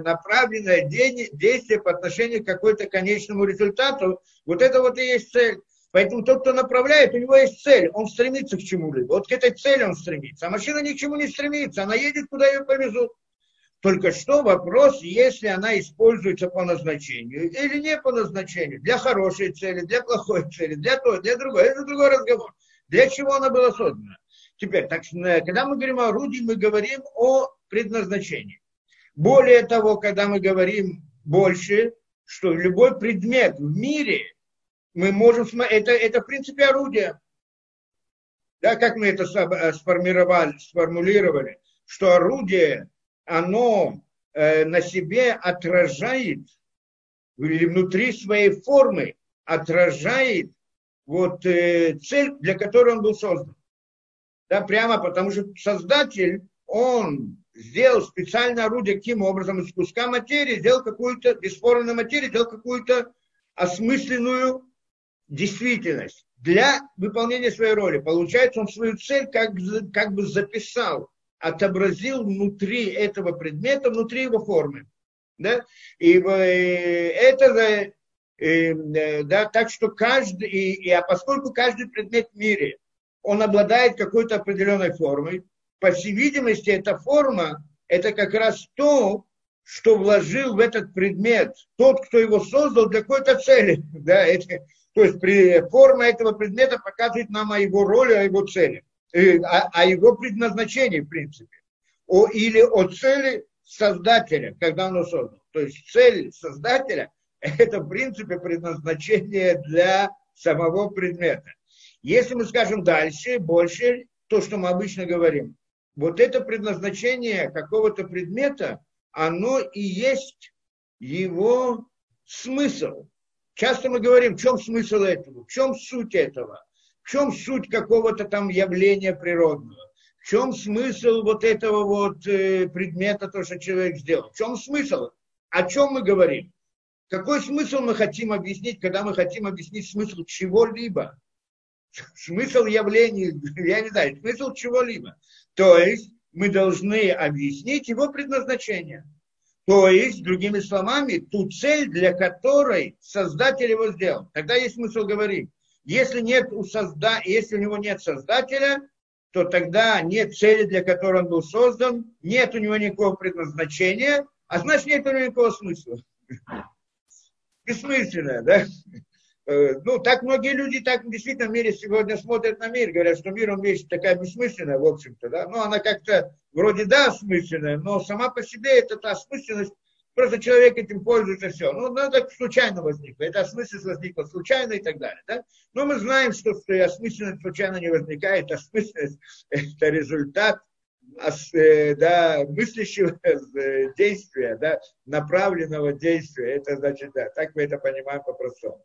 направленное действие по отношению к какой-то конечному результату, вот это вот и есть цель. Поэтому тот, кто направляет, у него есть цель, он стремится к чему-либо. Вот к этой цели он стремится. А машина ни к чему не стремится, она едет, куда ее повезут. Только что вопрос, если она используется по назначению или не по назначению, для хорошей цели, для плохой цели, для той, для другой, это другой разговор. Для чего она была создана? Теперь, так, э, когда мы говорим о орудии, мы говорим о предназначении. Более того, когда мы говорим больше, что любой предмет в мире, мы можем, это, это в принципе орудие. Да, как мы это э, сформировали, сформулировали, что орудие, оно э, на себе отражает, или внутри своей формы отражает вот э, цель, для которой он был создан. Да, прямо потому что создатель, он сделал специальное орудие каким образом из куска материи, сделал какую-то, бесформенной материи, сделал какую-то осмысленную действительность для выполнения своей роли. Получается, он свою цель как, как бы записал, отобразил внутри этого предмета, внутри его формы. Да? И э, это э, да, так что каждый, и, и, а поскольку каждый предмет в мире, он обладает какой-то определенной формой, по всей видимости, эта форма, это как раз то, что вложил в этот предмет тот, кто его создал для какой-то цели. Да, это, то есть при, форма этого предмета показывает нам о его роли, о его цели, э, о, о его предназначении, в принципе. О, или о цели создателя, когда он его создал. То есть цель создателя – это, в принципе, предназначение для самого предмета. Если мы скажем дальше, больше, то, что мы обычно говорим, вот это предназначение какого-то предмета, оно и есть его смысл. Часто мы говорим, в чем смысл этого, в чем суть этого, в чем суть какого-то там явления природного, в чем смысл вот этого вот э, предмета, то, что человек сделал, в чем смысл, о чем мы говорим. Какой смысл мы хотим объяснить, когда мы хотим объяснить смысл чего-либо? Смысл явления, я не знаю, смысл чего-либо. То есть мы должны объяснить его предназначение. То есть, другими словами, ту цель, для которой создатель его сделал. Тогда есть смысл говорить. Если, нет у созда... если у него нет создателя, то тогда нет цели, для которой он был создан, нет у него никакого предназначения, а значит нет у него никакого смысла. Бессмысленно, да? Э, ну, так многие люди так действительно в мире сегодня смотрят на мир, говорят, что мир, он вещь такая бессмысленная, в общем-то, да, ну, она как-то вроде да, осмысленная, но сама по себе это та осмысленность, просто человек этим пользуется, все. Ну, ну, это случайно возникло, это осмысленность возникла случайно и так далее, да. Но мы знаем, что, что осмысленность случайно не возникает, осмысленность – это результат э, да, мыслящего э, действия, да, направленного действия. Это значит, да, так мы это понимаем по-простому.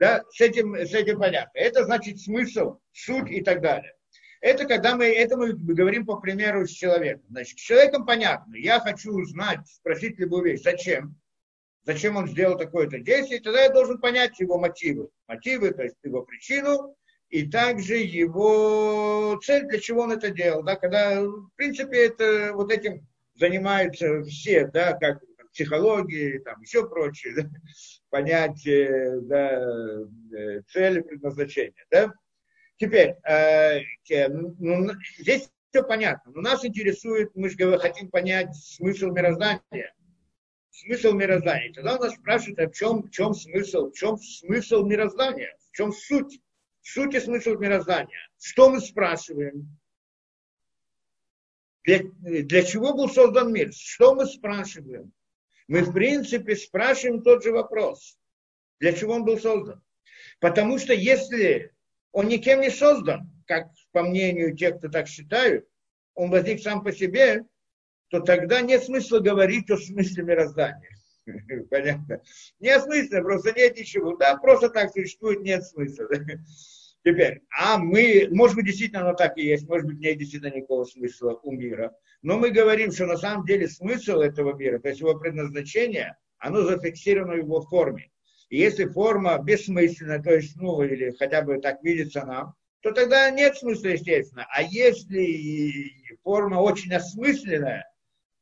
Да, с этим, с этим понятно. Это значит смысл, суть и так далее. Это когда мы, это мы говорим по примеру с человеком. Значит, с человеком понятно. Я хочу узнать, спросить любую вещь. Зачем? Зачем он сделал такое-то действие? Тогда я должен понять его мотивы. Мотивы, то есть его причину, и также его цель, для чего он это делал. Да, когда, в принципе, это вот этим занимаются все, да, как психологии, там еще прочее, да, понятие да, э, цели, предназначения. Да? Теперь, э, ну, здесь все понятно, но нас интересует, мы же хотим понять смысл мироздания. Смысл мироздания. Тогда у нас спрашивают, а в чем, в чем смысл, в чем смысл мироздания, в чем суть, суть и смысл мироздания. Что мы спрашиваем? Для, для чего был создан мир? Что мы спрашиваем? Мы в принципе спрашиваем тот же вопрос. Для чего он был создан? Потому что если он никем не создан, как по мнению тех, кто так считают, он возник сам по себе, то тогда нет смысла говорить о смысле мироздания. Понятно? Нет смысла, просто нет ничего. Да, просто так существует, нет смысла. Теперь, а мы, может быть, действительно оно так и есть, может быть, нет действительно никакого смысла у мира. Но мы говорим, что на самом деле смысл этого мира, то есть его предназначение, оно зафиксировано в его форме. И если форма бессмысленна, то есть, ну, или хотя бы так видится нам, то тогда нет смысла, естественно. А если форма очень осмысленная,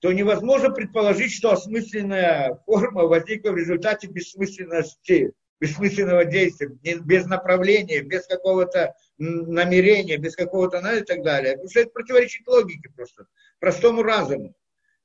то невозможно предположить, что осмысленная форма возникла в результате бессмысленности, бессмысленного действия, без направления, без какого-то намерения, без какого-то, ну и так далее. Потому что это противоречит логике просто, простому разуму.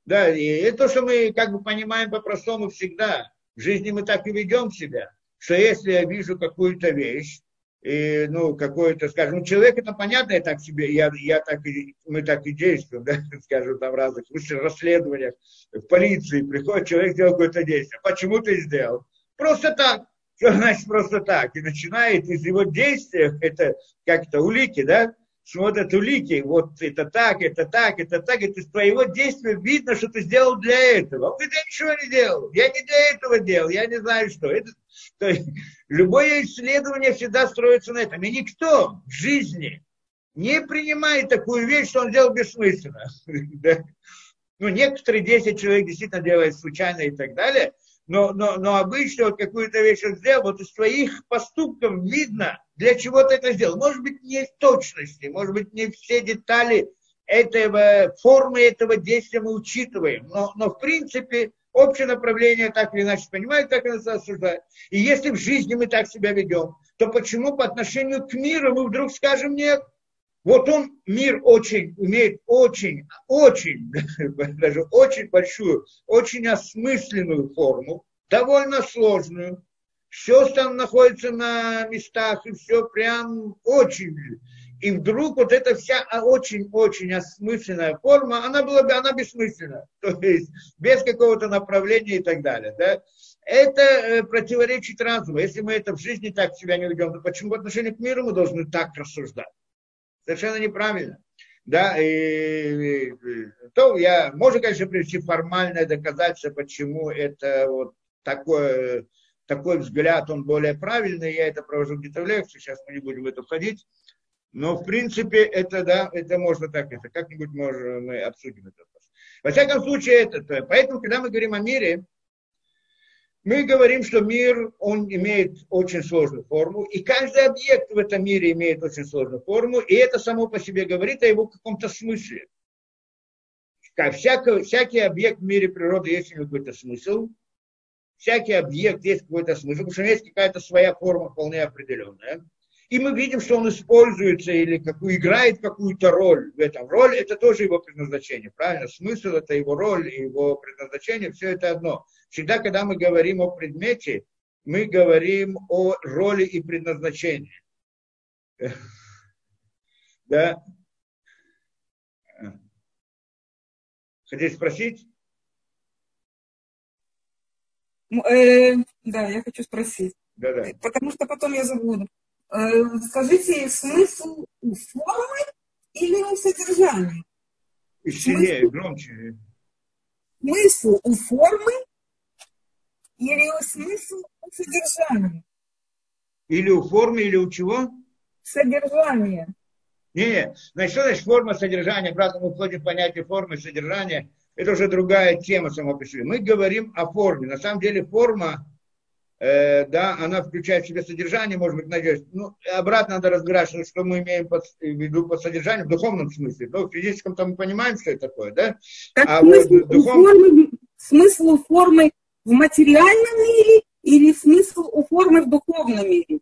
Да, и это то, что мы как бы понимаем по-простому всегда. В жизни мы так и ведем себя, что если я вижу какую-то вещь, и, ну, какой-то, скажем, человек, это понятно, я так себе, я, я так и, мы так и действуем, да, скажем, там в разных расследованиях, в полиции приходит человек, делает какое-то действие. Почему ты сделал? Просто так. Что значит просто так? И начинает из его действия, это как-то улики, да, смотрят улики, вот это так, это так, это так, это из твоего действия видно, что ты сделал для этого. Он говорит, я ничего не делал, я не для этого делал, я не знаю что. Это, то есть, любое исследование всегда строится на этом. И никто в жизни не принимает такую вещь, что он делал бессмысленно. Ну, некоторые 10 человек действительно делают случайно и так далее, но, но, но обычно вот какую-то вещь он сделал, вот из твоих поступков видно, для чего ты это сделал. Может быть, не в точности, может быть, не все детали этого, формы этого действия мы учитываем, но, но в принципе общее направление так или иначе понимают, так и нас осуждают. И если в жизни мы так себя ведем, то почему по отношению к миру мы вдруг скажем нет? Вот он, мир очень, имеет очень, очень, даже очень большую, очень осмысленную форму, довольно сложную. Все там находится на местах, и все прям очень. И вдруг вот эта вся очень-очень осмысленная форма, она была бы, она бессмысленна. То есть без какого-то направления и так далее. Да? Это э, противоречит разуму. Если мы это в жизни так себя не ведем, то почему в отношении к миру мы должны так рассуждать? Совершенно неправильно. Да, и, и то я, можно, конечно, привести формальное доказательство, почему это вот такое, такой взгляд, он более правильный, я это провожу где-то в лекции, сейчас мы не будем в это входить, но, в принципе, это, да, это можно так, это как-нибудь можем, мы обсудим это. Во всяком случае, это, поэтому, когда мы говорим о мире, мы говорим, что мир, он имеет очень сложную форму, и каждый объект в этом мире имеет очень сложную форму, и это само по себе говорит о его каком-то смысле. Всякий, всякий объект в мире природы есть какой-то смысл, всякий объект есть какой-то смысл, потому что есть какая-то своя форма вполне определенная и мы видим, что он используется или какую, играет какую-то роль в этом. Роль – это тоже его предназначение, правильно? Смысл – это его роль его предназначение, все это одно. Всегда, когда мы говорим о предмете, мы говорим о роли и предназначении. Да? Хотите спросить? Э, да, я хочу спросить. Да, да. Потому что потом я забуду. Э, скажите, смысл у формы или у содержания? Сильнее, громче. Смысл у формы или смысл у содержания? Или у формы, или у чего? Содержание. Не, значит, что значит форма содержания? Правда, мы входим в понятие формы содержания. Это уже другая тема сама по себе. Мы говорим о форме. На самом деле форма Э, да, она включает в себя содержание, может быть, надеюсь. Ну, обратно надо разбирать, что, что мы имеем под, в виду под содержанием в духовном смысле. Но в физическом там мы понимаем, что это такое, да? Как а смысл, вот духов... формы, смысл формы в материальном мире или смысл у формы в духовном мире?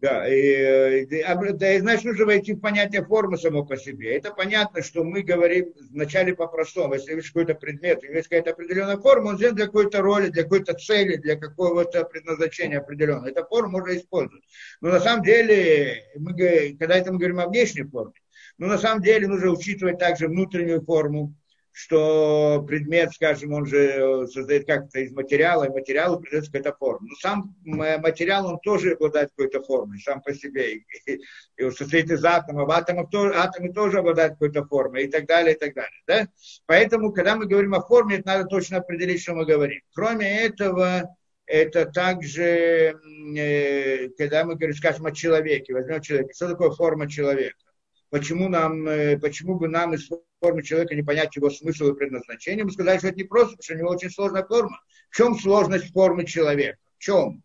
Да, и, и, и, значит, нужно войти в понятие формы само по себе. Это понятно, что мы говорим вначале по-простому. Если есть какой-то предмет, есть какая-то определенная форма, он сделан для какой-то роли, для какой-то цели, для какого-то предназначения определенного. Эта форма можно использовать. Но на самом деле, мы, когда это мы говорим о внешней форме, но на самом деле нужно учитывать также внутреннюю форму, что предмет, скажем, он же э, создает как-то из материала, и материалу придется какая-то форма. Но сам материал, он тоже обладает какой-то формой, сам по себе. И, и, и состоит из атомов, атомов атомы тоже обладают какой-то формой, и так далее, и так далее. Да? Поэтому, когда мы говорим о форме, это надо точно определить, что мы говорим. Кроме этого, это также, э, когда мы говорим, скажем, о человеке, возьмем человека, что такое форма человека? Почему, нам, э, почему бы нам из формы человека не понять его смысл и предназначение, мы сказали, что это не просто, потому что у него очень сложная форма. В чем сложность формы человека? В чем?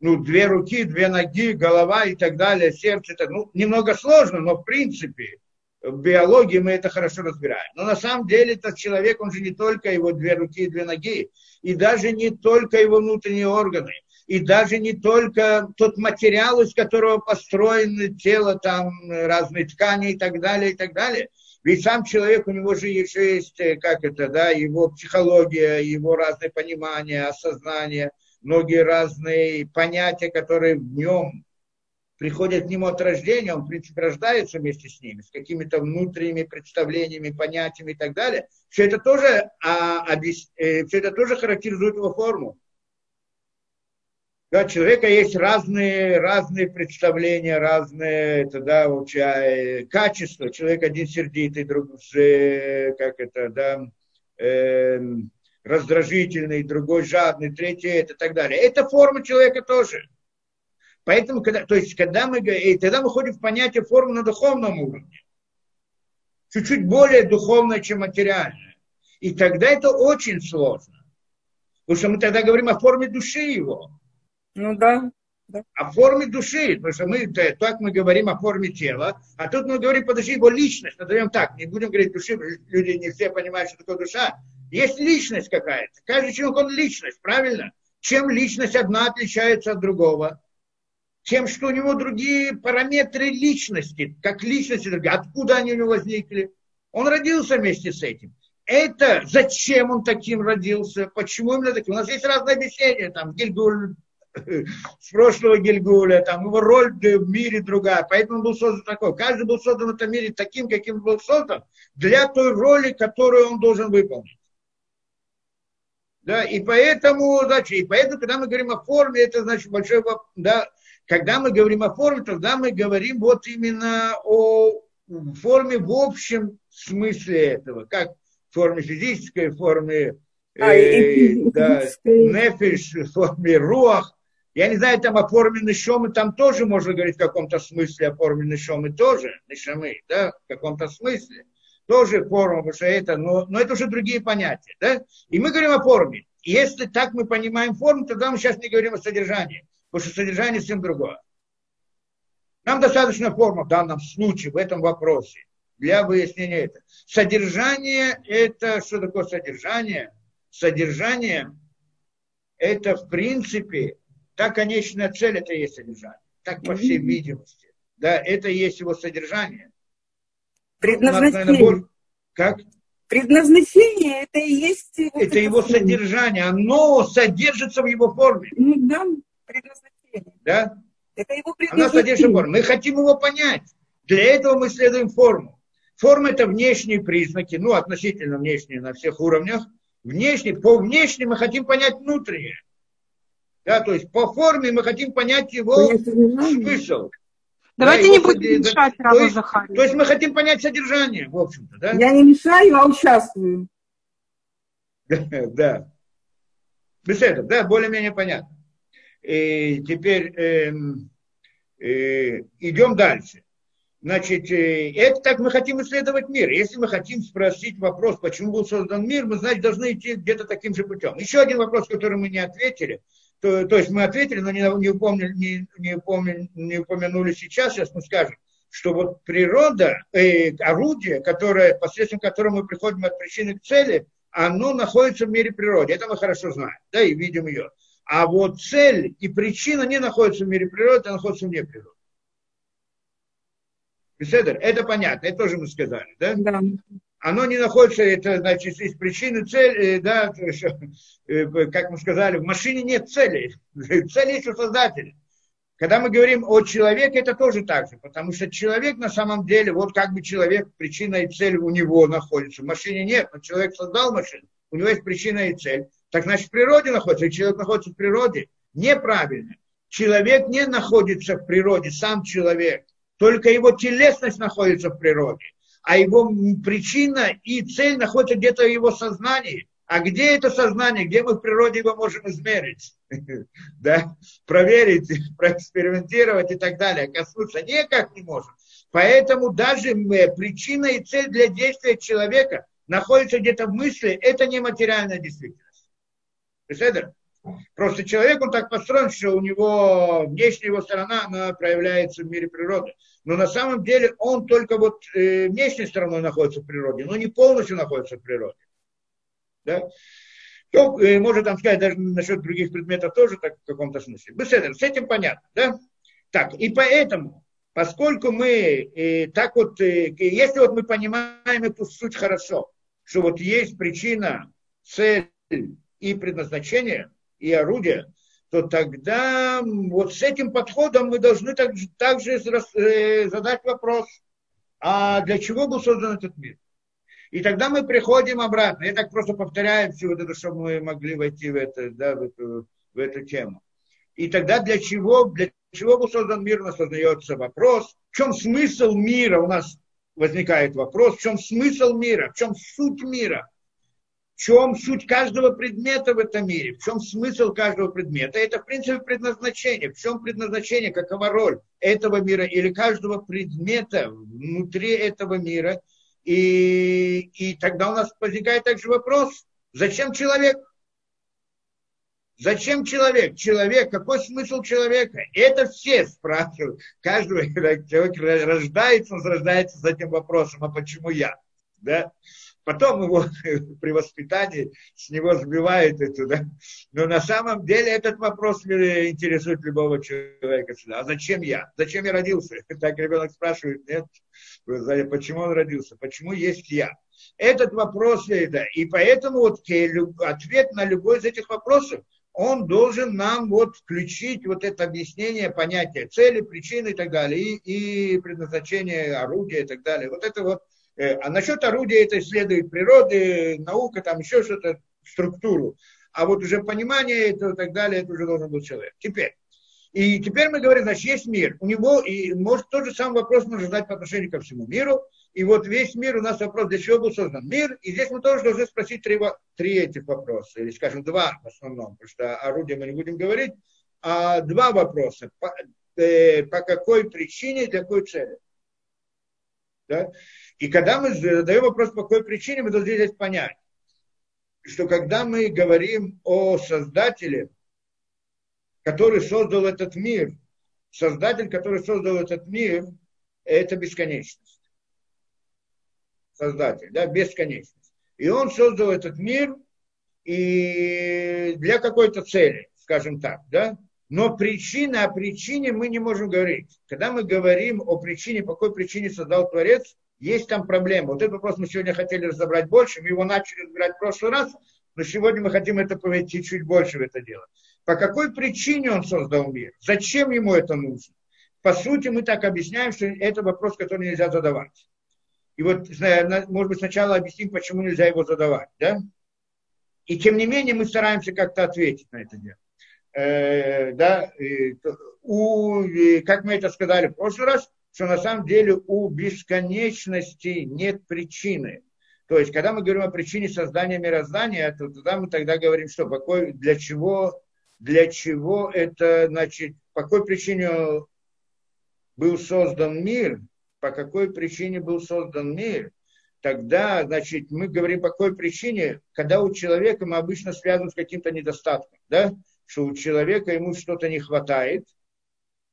Ну, две руки, две ноги, голова и так далее, сердце. Это, ну, немного сложно, но в принципе, в биологии мы это хорошо разбираем. Но на самом деле этот человек, он же не только его две руки и две ноги, и даже не только его внутренние органы, и даже не только тот материал, из которого построено тело, там разные ткани и так далее, и так далее. Ведь сам человек, у него же еще есть, э, как это, да, его психология, его разные понимания, осознание, многие разные понятия, которые в нем приходят к нему от рождения, он, в принципе, рождается вместе с ними, с какими-то внутренними представлениями, понятиями и так далее. Все это тоже, а, объяс... э, все это тоже характеризует его форму. Да, у человека есть разные, разные представления, разные это, да, вообще, э, качества. Человек один сердитый, другой, как это, да, э, раздражительный, другой жадный, третий это и так далее. Это форма человека тоже. Поэтому, когда, то есть, когда мы, и тогда мы ходим в понятие формы на духовном уровне. Чуть-чуть более духовное, чем материальное. И тогда это очень сложно. Потому что мы тогда говорим о форме души его. Ну да. да. О форме души. Потому что мы так мы говорим о форме тела, а тут мы говорим, подожди, его личность. Назовем так. Не будем говорить души, люди не все понимают, что такое душа. Есть личность какая-то. Каждый человек, он личность, правильно? Чем личность одна отличается от другого? тем, что у него другие параметры личности, как личности другие. Откуда они у него возникли? Он родился вместе с этим. Это зачем он таким родился, почему именно таким. У нас есть разные объяснения, там, Гильгуль, с прошлого Гильгуля, там, его роль в мире другая, поэтому он был создан такой. Каждый был создан в этом мире таким, каким был создан, для той роли, которую он должен выполнить. Да, и поэтому, значит, и поэтому, когда мы говорим о форме, это значит большой, да, когда мы говорим о форме, тогда мы говорим вот именно о форме в общем смысле этого, как в форме физической, в форме а, э, да, нефиш, в форме руах. Я не знаю, там о форме нишомы, там тоже можно говорить в каком-то смысле о форме нишомы тоже, нишамы, да, в каком-то смысле. Тоже форма, потому что это, но, но это уже другие понятия, да. И мы говорим о форме. Если так мы понимаем форму, тогда мы сейчас не говорим о содержании потому что содержание совсем другое. Нам достаточно форма в данном случае, в этом вопросе, для выяснения этого. Содержание – это что такое содержание? Содержание – это, в принципе, та конечная цель, это и есть содержание. Так, по всей видимости. Да, это и есть его содержание. Предназначение. Наверное, как? Предназначение это и есть его Это его содержание. Оно содержится в его форме. Ну да предназначение. Да? Это его предназначение. Она содержит форму. Мы хотим его понять. Для этого мы следуем форму. Форма это внешние признаки, ну, относительно внешние на всех уровнях. Внешне, по внешнему мы хотим понять внутреннее. Да, то есть по форме мы хотим понять его смысл. Давайте да, не будем мешать да, то, есть, то есть мы хотим понять содержание, в общем-то, да? Я не мешаю, а участвую. Да. Без этого, да, более-менее понятно. И теперь э, э, идем дальше. Значит, э, это так мы хотим исследовать мир. Если мы хотим спросить вопрос, почему был создан мир, мы, значит, должны идти где-то таким же путем. Еще один вопрос, который мы не ответили, то, то есть мы ответили, но не, не, упомнили, не, не, упомнили, не упомянули сейчас, сейчас мы скажем, что вот природа, э, орудие, которое, посредством которого мы приходим от причины к цели, оно находится в мире природы. Это мы хорошо знаем, да, и видим ее. А вот цель и причина не находятся в мире природы, а находятся вне природы. Беседер, это понятно, это тоже мы сказали, да? Да. Оно не находится, это значит, из причины цели, да, э, как мы сказали, в машине нет цели. Цель есть у создателя. Когда мы говорим о человеке, это тоже так же, потому что человек на самом деле, вот как бы человек, причина и цель у него находится. В машине нет, но человек создал машину, у него есть причина и цель. Так значит, в природе находится, и человек находится в природе. Неправильно. Человек не находится в природе, сам человек. Только его телесность находится в природе. А его причина и цель находится где-то в его сознании. А где это сознание, где мы в природе его можем измерить? да? Проверить, проэкспериментировать и так далее. Коснуться никак не можем. Поэтому даже причина и цель для действия человека находится где-то в мысли, это не материальная действительность. Беседа? Просто человек, он так построен, что у него внешняя его сторона, она проявляется в мире природы. Но на самом деле он только вот э, внешней стороной находится в природе, но не полностью находится в природе. Да? То, э, можно там сказать даже насчет других предметов тоже так в каком-то смысле. Беседер, с этим понятно, да? Так, и поэтому, поскольку мы э, так вот, э, если вот мы понимаем эту суть хорошо, что вот есть причина, цель и предназначение, и орудие, то тогда вот с этим подходом мы должны также, также э, задать вопрос, а для чего был создан этот мир? И тогда мы приходим обратно. Я так просто повторяю все вот это, чтобы мы могли войти в, это, да, в, эту, в эту тему. И тогда для чего, для чего был создан мир, у нас создается вопрос, в чем смысл мира, у нас возникает вопрос, в чем смысл мира, в чем суть мира чем суть каждого предмета в этом мире, в чем смысл каждого предмета. Это, в принципе, предназначение. В чем предназначение, какова роль этого мира или каждого предмета внутри этого мира. И, и тогда у нас возникает также вопрос, зачем человек? Зачем человек? Человек, какой смысл человека? Это все спрашивают. Каждый человек рождается, он рождается с этим вопросом, а почему я? Да? Потом его при воспитании с него сбивают это, да. Но на самом деле этот вопрос интересует любого человека. А зачем я? Зачем я родился? Так ребенок спрашивает, нет, почему он родился? Почему есть я? Этот вопрос, да, и поэтому вот ответ на любой из этих вопросов, он должен нам вот включить вот это объяснение понятия цели, причины и так далее, и, и предназначение орудия и так далее. Вот это вот Э, а насчет орудия это исследует природы, наука, там еще что-то, структуру. А вот уже понимание этого и так далее, это уже должен быть человек. Теперь. И теперь мы говорим, значит, есть мир. У него, и может тот же самый вопрос можно задать по отношению ко всему миру. И вот весь мир, у нас вопрос, для чего был создан мир. И здесь мы тоже должны спросить три, три этих вопроса. Или, скажем, два в основном. Потому что орудие мы не будем говорить. А два вопроса. По, э, по какой причине, для какой цели. Да? И когда мы задаем вопрос, по какой причине, мы должны здесь понять, что когда мы говорим о Создателе, который создал этот мир, Создатель, который создал этот мир, это бесконечность. Создатель, да, бесконечность. И он создал этот мир и для какой-то цели, скажем так, да. Но причина, о причине мы не можем говорить. Когда мы говорим о причине, по какой причине создал Творец, есть там проблема. Вот этот вопрос мы сегодня хотели разобрать больше, мы его начали разбирать в прошлый раз, но сегодня мы хотим это повойти чуть больше в это дело. По какой причине он создал мир? Зачем ему это нужно? По сути, мы так объясняем, что это вопрос, который нельзя задавать. И вот, может быть, сначала объясним, почему нельзя его задавать. Да? И тем не менее мы стараемся как-то ответить на это дело. Э, да, и, у, как мы это сказали в прошлый раз, что на самом деле у бесконечности нет причины. То есть, когда мы говорим о причине создания мироздания, то тогда мы тогда говорим, что какой, для чего, для чего это, значит, по какой причине был создан мир, по какой причине был создан мир, тогда, значит, мы говорим, по какой причине, когда у человека мы обычно связаны с каким-то недостатком, да, что у человека ему что-то не хватает,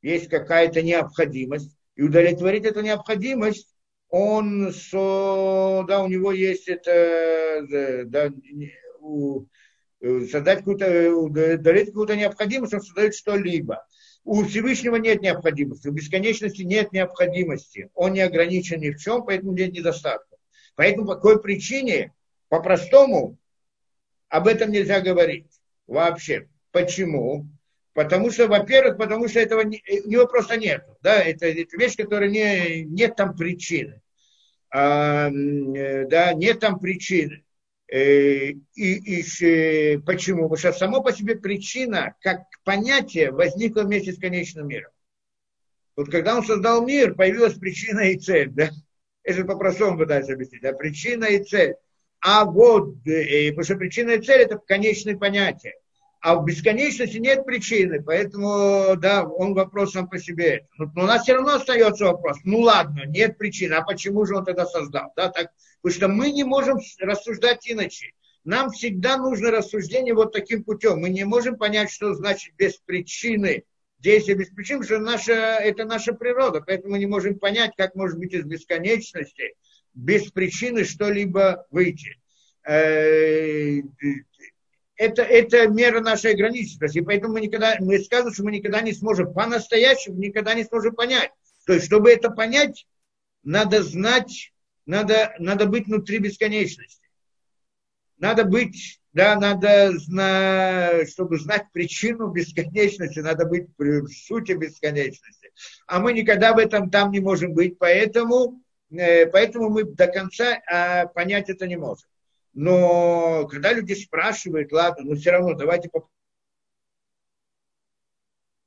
есть какая-то необходимость, и удовлетворить эту необходимость, он, со, да, у него есть это, да, у, создать какую-то, удовлетворить какую-то необходимость, он создает что-либо. У Всевышнего нет необходимости, у бесконечности нет необходимости. Он не ограничен ни в чем, поэтому нет недостатка. Поэтому по какой причине, по-простому, об этом нельзя говорить вообще. Почему? Потому что, во-первых, потому что этого не, у него просто нет. Да? Это, это вещь, которая не, нет там причины. А, э, да, нет там причины. Э, и, и, почему? Потому что само по себе причина, как понятие, возникла вместе с конечным миром. Вот когда он создал мир, появилась причина и цель. Да? Это по-простому пытаюсь объяснить. Да? Причина и цель. А вот, э, потому что причина и цель это конечные понятия а в бесконечности нет причины, поэтому, да, он вопрос сам по себе. Но, у нас все равно остается вопрос, ну ладно, нет причины, а почему же он тогда создал? Да, так, потому что мы не можем рассуждать иначе. нам всегда нужно рассуждение вот таким путем. Мы не можем понять, что значит без причины действие без причин, что наша, это наша природа, поэтому мы не можем понять, как может быть из бесконечности без причины что-либо выйти. Это, это мера нашей ограниченности, и поэтому мы никогда, мы скажем, что мы никогда не сможем, по-настоящему никогда не сможем понять. То есть, чтобы это понять, надо знать, надо, надо быть внутри бесконечности. Надо быть да, надо знать, чтобы знать причину бесконечности, надо быть в сути бесконечности. А мы никогда в этом там не можем быть, поэтому, э, поэтому мы до конца а, понять это не можем. Но когда люди спрашивают, ладно, но все равно давайте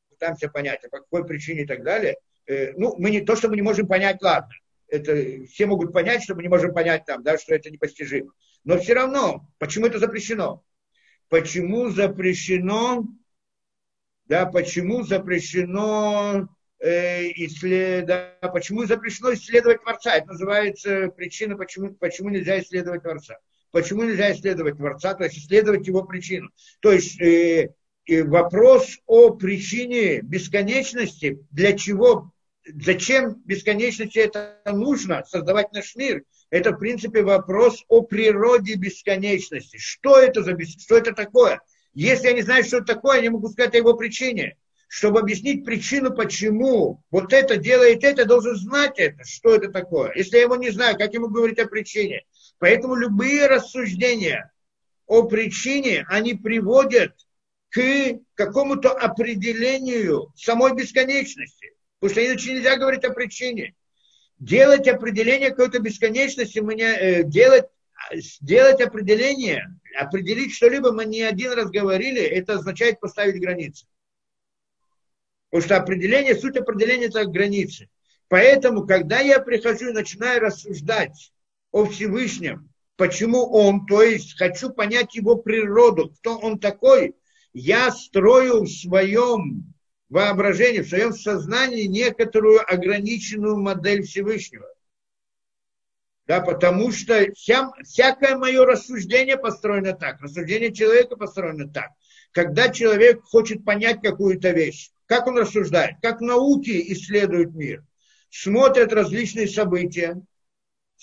попытаемся понять, а по какой причине и так далее, э, ну, мы не то, что мы не можем понять, ладно, это все могут понять, что мы не можем понять там, да, что это непостижимо. Но все равно, почему это запрещено? Почему запрещено, да, почему запрещено э, исслед... да, почему запрещено исследовать Творца? Это называется причина, почему, почему нельзя исследовать Творца. Почему нельзя исследовать Творца, то есть исследовать его причину. То есть э, вопрос о причине бесконечности, для чего зачем бесконечности это нужно, создавать наш мир, это, в принципе, вопрос о природе бесконечности. Что это, за, что это такое? Если я не знаю, что это такое, я не могу сказать о его причине. Чтобы объяснить причину, почему вот это делает это, я должен знать это, что это такое. Если я его не знаю, как могу говорить о причине? Поэтому любые рассуждения о причине, они приводят к какому-то определению самой бесконечности. Потому что иначе нельзя говорить о причине. Делать определение какой-то бесконечности, мы не, э, делать, делать определение, определить что-либо, мы не один раз говорили, это означает поставить границы. Потому что определение, суть определения это границы. Поэтому, когда я прихожу и начинаю рассуждать о Всевышнем, почему он, то есть хочу понять его природу, кто он такой, я строю в своем воображении, в своем сознании некоторую ограниченную модель Всевышнего. Да, потому что вся, всякое мое рассуждение построено так, рассуждение человека построено так. Когда человек хочет понять какую-то вещь, как он рассуждает, как науки исследуют мир, смотрят различные события,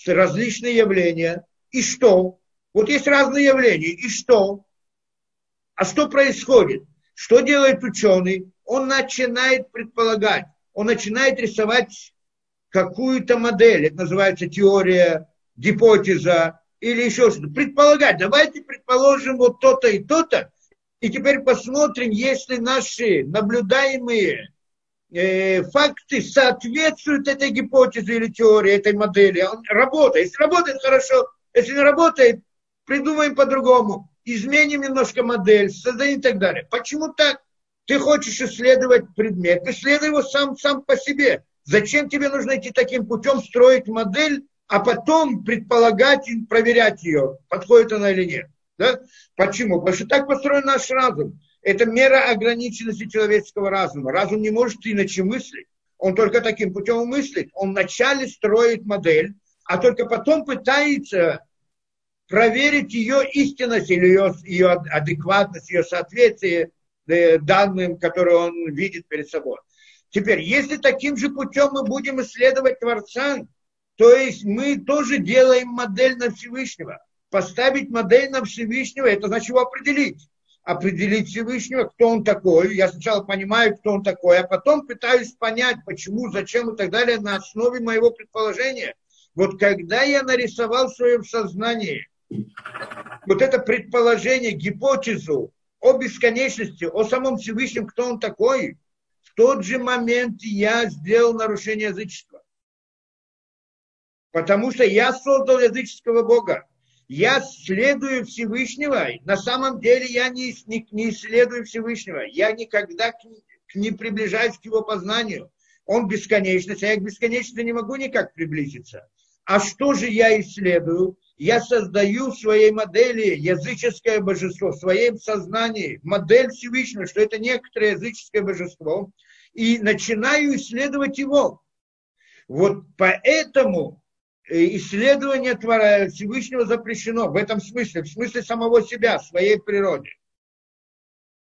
различные явления, и что? Вот есть разные явления, и что? А что происходит? Что делает ученый? он начинает предполагать, он начинает рисовать какую-то модель, это называется теория, гипотеза или еще что-то. Предполагать, давайте предположим вот то-то и то-то, и теперь посмотрим, если наши наблюдаемые э, факты соответствуют этой гипотезе или теории, этой модели. Он работает. Если работает, хорошо. Если не работает, придумаем по-другому. Изменим немножко модель, создадим и так далее. Почему так? Ты хочешь исследовать предмет, исследуй его сам, сам по себе. Зачем тебе нужно идти таким путем, строить модель, а потом предполагать и проверять ее, подходит она или нет. Да? Почему? Потому что так построен наш разум. Это мера ограниченности человеческого разума. Разум не может иначе мыслить. Он только таким путем мыслит. Он вначале строит модель, а только потом пытается проверить ее истинность или ее, ее адекватность, ее соответствие Э, данным, которые он видит перед собой. Теперь, если таким же путем мы будем исследовать Творца, то есть мы тоже делаем модель на Всевышнего. Поставить модель на Всевышнего, это значит его определить. Определить Всевышнего, кто он такой. Я сначала понимаю, кто он такой, а потом пытаюсь понять, почему, зачем и так далее на основе моего предположения. Вот когда я нарисовал в своем сознании вот это предположение, гипотезу, о бесконечности, о самом Всевышнем, кто он такой, в тот же момент я сделал нарушение язычества. Потому что я создал языческого Бога. Я следую Всевышнего. На самом деле я не, не, не исследую Всевышнего. Я никогда к, к, не приближаюсь к его познанию. Он бесконечность, а я к бесконечности не могу никак приблизиться. А что же я исследую? я создаю в своей модели языческое божество, в своем сознании, модель Всевышнего, что это некоторое языческое божество, и начинаю исследовать его. Вот поэтому исследование Всевышнего запрещено в этом смысле, в смысле самого себя, своей природе.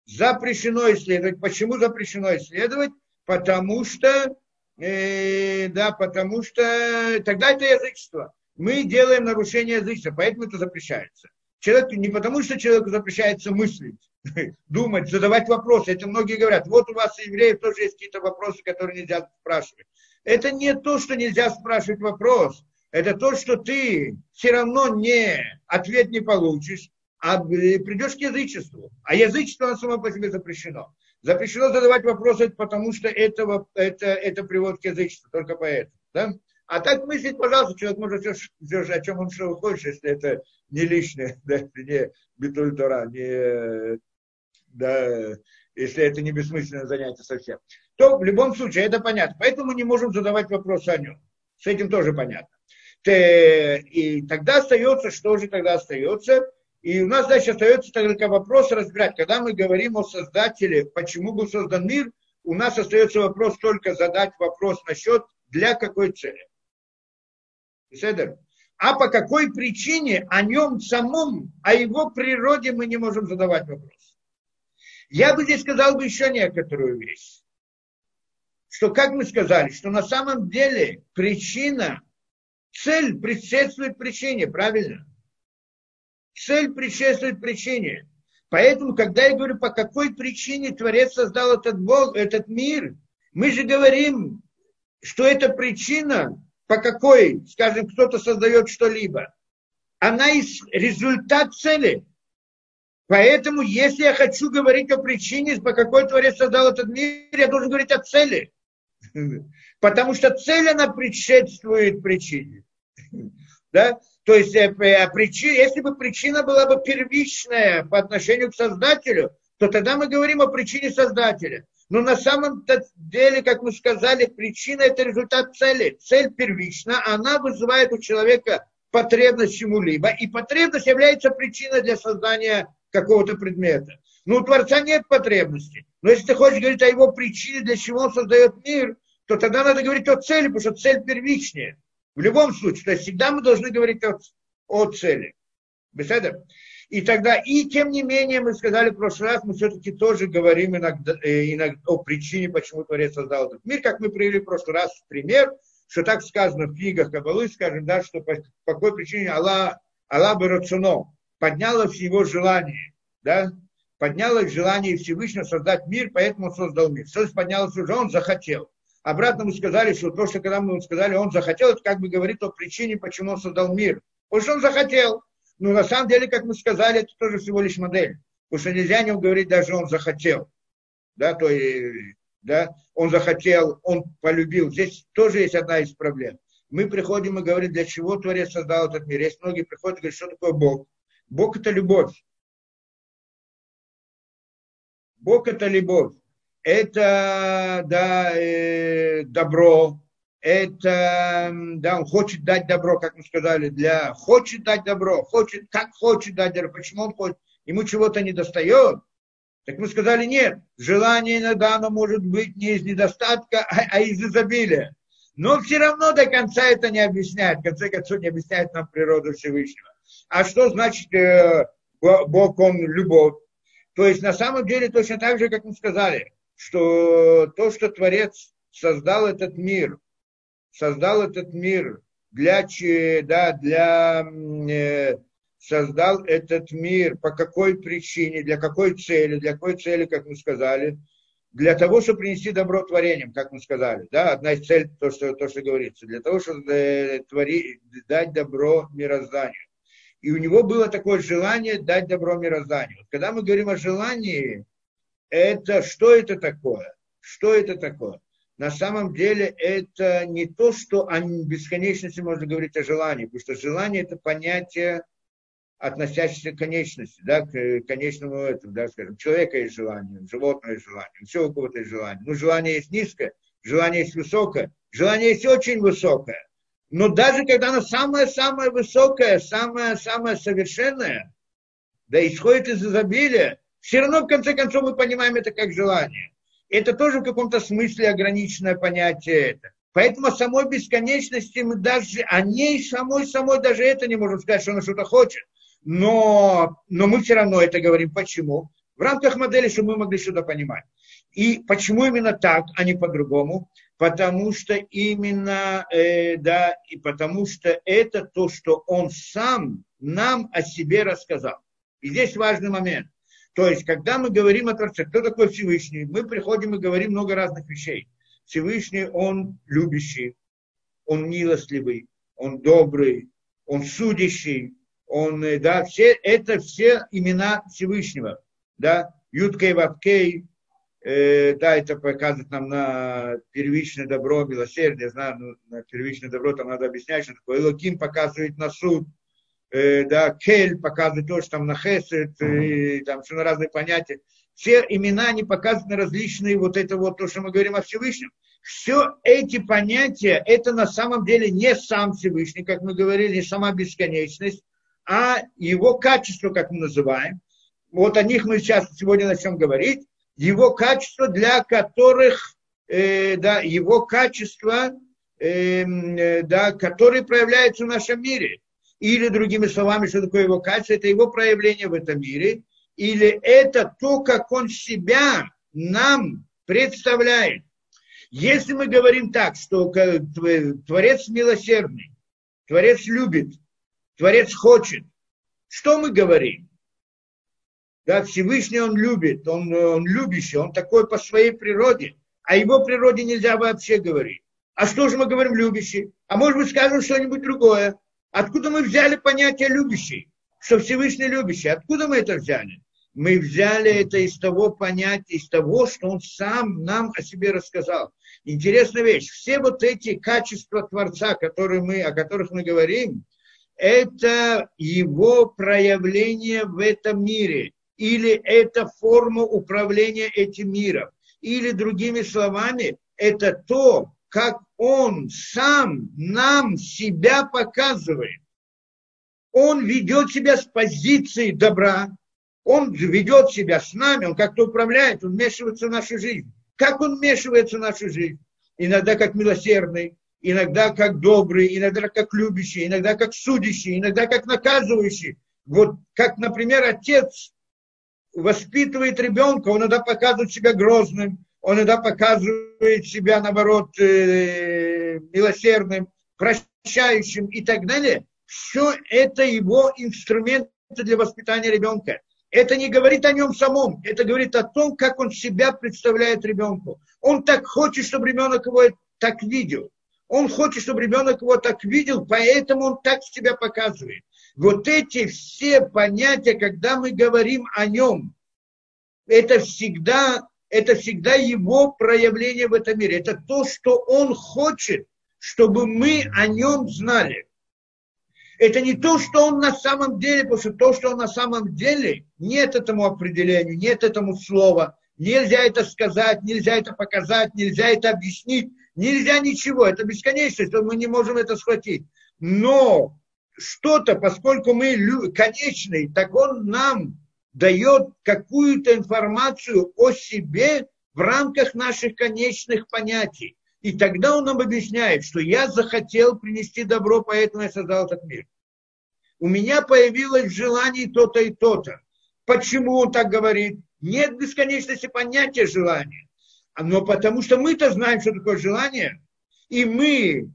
Запрещено исследовать. Почему запрещено исследовать? Потому что, э, да, потому что тогда это язычество. Мы делаем нарушение язычества, поэтому это запрещается. Человек, не потому, что человеку запрещается мыслить, думать, задавать вопросы. Это многие говорят, вот у вас, евреев, тоже есть какие-то вопросы, которые нельзя спрашивать. Это не то, что нельзя спрашивать вопрос. Это то, что ты все равно не ответ не получишь, а придешь к язычеству. А язычество на само по себе запрещено. Запрещено задавать вопросы, потому что этого, это, это приводит к язычеству, только поэтому. Да? А так мыслить, пожалуйста, человек может все, все о чем он что хочет, если это не личное, да, не битуль не, да, если это не бессмысленное занятие совсем. То в любом случае это понятно. Поэтому мы не можем задавать вопросы о нем. С этим тоже понятно. И тогда остается, что же тогда остается? И у нас дальше остается только вопрос разбирать. Когда мы говорим о Создателе, почему был создан мир, у нас остается вопрос только задать вопрос насчет для какой цели. А по какой причине о нем самом, о его природе мы не можем задавать вопрос. Я бы здесь сказал бы еще некоторую вещь. Что, как мы сказали, что на самом деле причина, цель предшествует причине, правильно? Цель предшествует причине. Поэтому, когда я говорю, по какой причине Творец создал этот, Бог, этот мир, мы же говорим, что эта причина по какой, скажем, кто-то создает что-либо, она из результат цели. Поэтому, если я хочу говорить о причине, по какой Творец создал этот мир, я должен говорить о цели. Потому что цель, она предшествует причине. Да? То есть, э, причина, если бы причина была бы первичная по отношению к Создателю, то тогда мы говорим о причине Создателя. Но на самом деле, как мы сказали, причина – это результат цели. Цель первична, она вызывает у человека потребность чему-либо. И потребность является причиной для создания какого-то предмета. Но у Творца нет потребности. Но если ты хочешь говорить о его причине, для чего он создает мир, то тогда надо говорить о цели, потому что цель первичнее. В любом случае. То есть всегда мы должны говорить о, о цели. Беседа? И тогда, и тем не менее, мы сказали в прошлый раз, мы все-таки тоже говорим иногда, э, иногда о причине, почему Творец создал этот мир, как мы привели в прошлый раз пример, что так сказано в книгах Кабалы, скажем, да, что по, по какой причине Аллах, Аллах Барацуно поднялось его желание, да, поднялось желание Всевышнего создать мир, поэтому он создал мир. Что поднялось уже, он захотел. Обратно мы сказали, что то, что когда мы сказали, он захотел, это как бы говорит о причине, почему он создал мир. Потому что он захотел. Но на самом деле, как мы сказали, это тоже всего лишь модель. Потому что нельзя о нем говорить, даже он захотел. Да, то есть, да, он захотел, он полюбил. Здесь тоже есть одна из проблем. Мы приходим и говорим, для чего Творец создал этот мир. Есть многие приходят и говорят, что такое Бог. Бог это любовь. Бог это любовь. Это да, э, добро, это, да, он хочет дать добро, как мы сказали, для, хочет дать добро, хочет, как хочет дать добро, почему он хочет, ему чего-то не достает. Так мы сказали, нет, желание иногда оно может быть не из недостатка, а, а из изобилия. Но все равно до конца это не объясняет, в конце концов не объясняет нам природу Всевышнего. А что значит э, Бог, Он любовь? То есть на самом деле точно так же, как мы сказали, что то, что Творец создал этот мир, создал этот мир для, да, для э, создал этот мир, по какой причине, для какой цели, для какой цели, как мы сказали, для того, чтобы принести добро творениям, как мы сказали. Да, одна из целей, то, что, то, что говорится, для того, чтобы э, твори, дать добро мирозданию. И у него было такое желание дать добро мирозданию. Когда мы говорим о желании, это что это такое? Что это такое? на самом деле это не то, что о бесконечности можно говорить о желании, потому что желание это понятие, относящееся к конечности, да, к конечному этому, да, скажем, человека есть желание, животное есть желание, все у кого-то есть желание. Но желание есть низкое, желание есть высокое, желание есть очень высокое. Но даже когда оно самое-самое высокое, самое-самое совершенное, да, исходит из изобилия, все равно в конце концов мы понимаем это как желание это тоже в каком-то смысле ограниченное понятие это. Поэтому о самой бесконечности мы даже, о ней самой, самой даже это не можем сказать, что она что-то хочет. Но, но мы все равно это говорим. Почему? В рамках модели, чтобы мы могли что-то понимать. И почему именно так, а не по-другому? Потому что именно, э, да, и потому что это то, что он сам нам о себе рассказал. И здесь важный момент. То есть, когда мы говорим о Творце, кто такой Всевышний, мы приходим и говорим много разных вещей. Всевышний, он любящий, он милостливый, он добрый, он судящий, он, э, да, все, это все имена Всевышнего, да, Юткей Вапкей, да, это показывает нам на первичное добро, милосердие, знаю, ну, на первичное добро там надо объяснять, что такое. Элоким показывает на суд, э, да, Кель показывает то, что там на Хесед, э, там все на разные понятия все имена, они показаны различные, вот это вот то, что мы говорим о Всевышнем. Все эти понятия, это на самом деле не сам Всевышний, как мы говорили, не сама бесконечность, а его качество, как мы называем. Вот о них мы сейчас сегодня начнем говорить. Его качество, для которых, э, да, его качество, эм, э, да, которые проявляются в нашем мире. Или, другими словами, что такое его качество? Это его проявление в этом мире – или это то, как он себя нам представляет. Если мы говорим так, что Творец милосердный, Творец любит, Творец хочет, что мы говорим? Да, Всевышний он любит, он, он любящий, он такой по своей природе. О его природе нельзя вообще говорить. А что же мы говорим любящий? А может быть скажем что-нибудь другое? Откуда мы взяли понятие любящий? Что Всевышний любящий? Откуда мы это взяли? мы взяли это из того понятия, из того, что он сам нам о себе рассказал. Интересная вещь. Все вот эти качества Творца, которые мы, о которых мы говорим, это его проявление в этом мире. Или это форма управления этим миром. Или другими словами, это то, как он сам нам себя показывает. Он ведет себя с позиции добра, он ведет себя с нами, он как-то управляет, он вмешивается в нашу жизнь. Как он вмешивается в нашу жизнь? Иногда как милосердный, иногда как добрый, иногда как любящий, иногда как судящий, иногда как наказывающий. Вот как, например, отец воспитывает ребенка, он иногда показывает себя грозным, он иногда показывает себя, наоборот, э, милосердным, прощающим и так далее. Все это его инструменты для воспитания ребенка это не говорит о нем самом, это говорит о том, как он себя представляет ребенку. Он так хочет, чтобы ребенок его так видел. Он хочет, чтобы ребенок его так видел, поэтому он так себя показывает. Вот эти все понятия, когда мы говорим о нем, это всегда, это всегда его проявление в этом мире. Это то, что он хочет, чтобы мы о нем знали. Это не то, что он на самом деле, потому что то, что он на самом деле, нет этому определению, нет этому слова. Нельзя это сказать, нельзя это показать, нельзя это объяснить, нельзя ничего. Это бесконечность, мы не можем это схватить. Но что-то, поскольку мы конечный, так он нам дает какую-то информацию о себе в рамках наших конечных понятий. И тогда он нам объясняет, что я захотел принести добро, поэтому я создал этот мир. У меня появилось желание то-то и то-то. Почему он так говорит? Нет бесконечности понятия желания. Но потому что мы-то знаем, что такое желание. И мы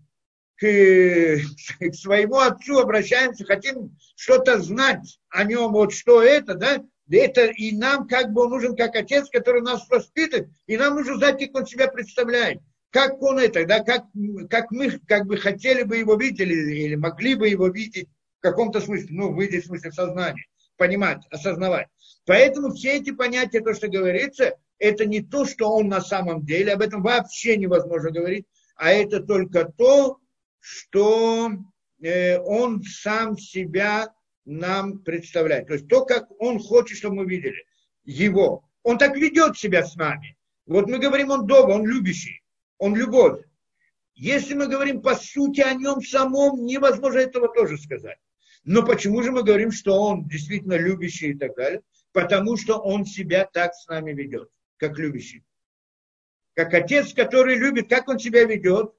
к, к своему отцу обращаемся, хотим что-то знать о нем, вот что это, да, это и нам как бы нужен как отец, который нас воспитывает, и нам нужно знать, как он себя представляет. Как он это, да, как, как мы как бы хотели бы его видеть или, или могли бы его видеть в каком-то смысле, ну, выйдет в смысле сознания, понимать, осознавать. Поэтому все эти понятия, то, что говорится, это не то, что он на самом деле, об этом вообще невозможно говорить, а это только то, что э, он сам себя нам представляет. То есть то, как он хочет, чтобы мы видели его. Он так ведет себя с нами. Вот мы говорим, он добрый, он любящий он любовь. Если мы говорим по сути о нем самом, невозможно этого тоже сказать. Но почему же мы говорим, что он действительно любящий и так далее? Потому что он себя так с нами ведет, как любящий. Как отец, который любит, как он себя ведет?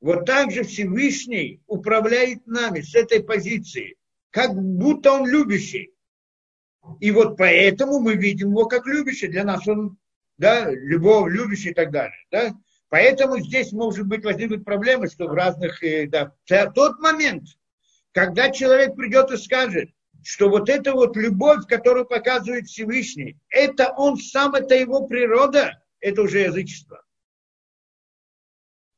Вот так же Всевышний управляет нами с этой позиции, как будто он любящий. И вот поэтому мы видим его как любящий. Для нас он, да, любовь, любящий и так далее. Да? Поэтому здесь может быть возникнуть проблемы, что в разных, э, да, тот момент, когда человек придет и скажет, что вот эта вот любовь, которую показывает Всевышний, это он сам, это его природа, это уже язычество.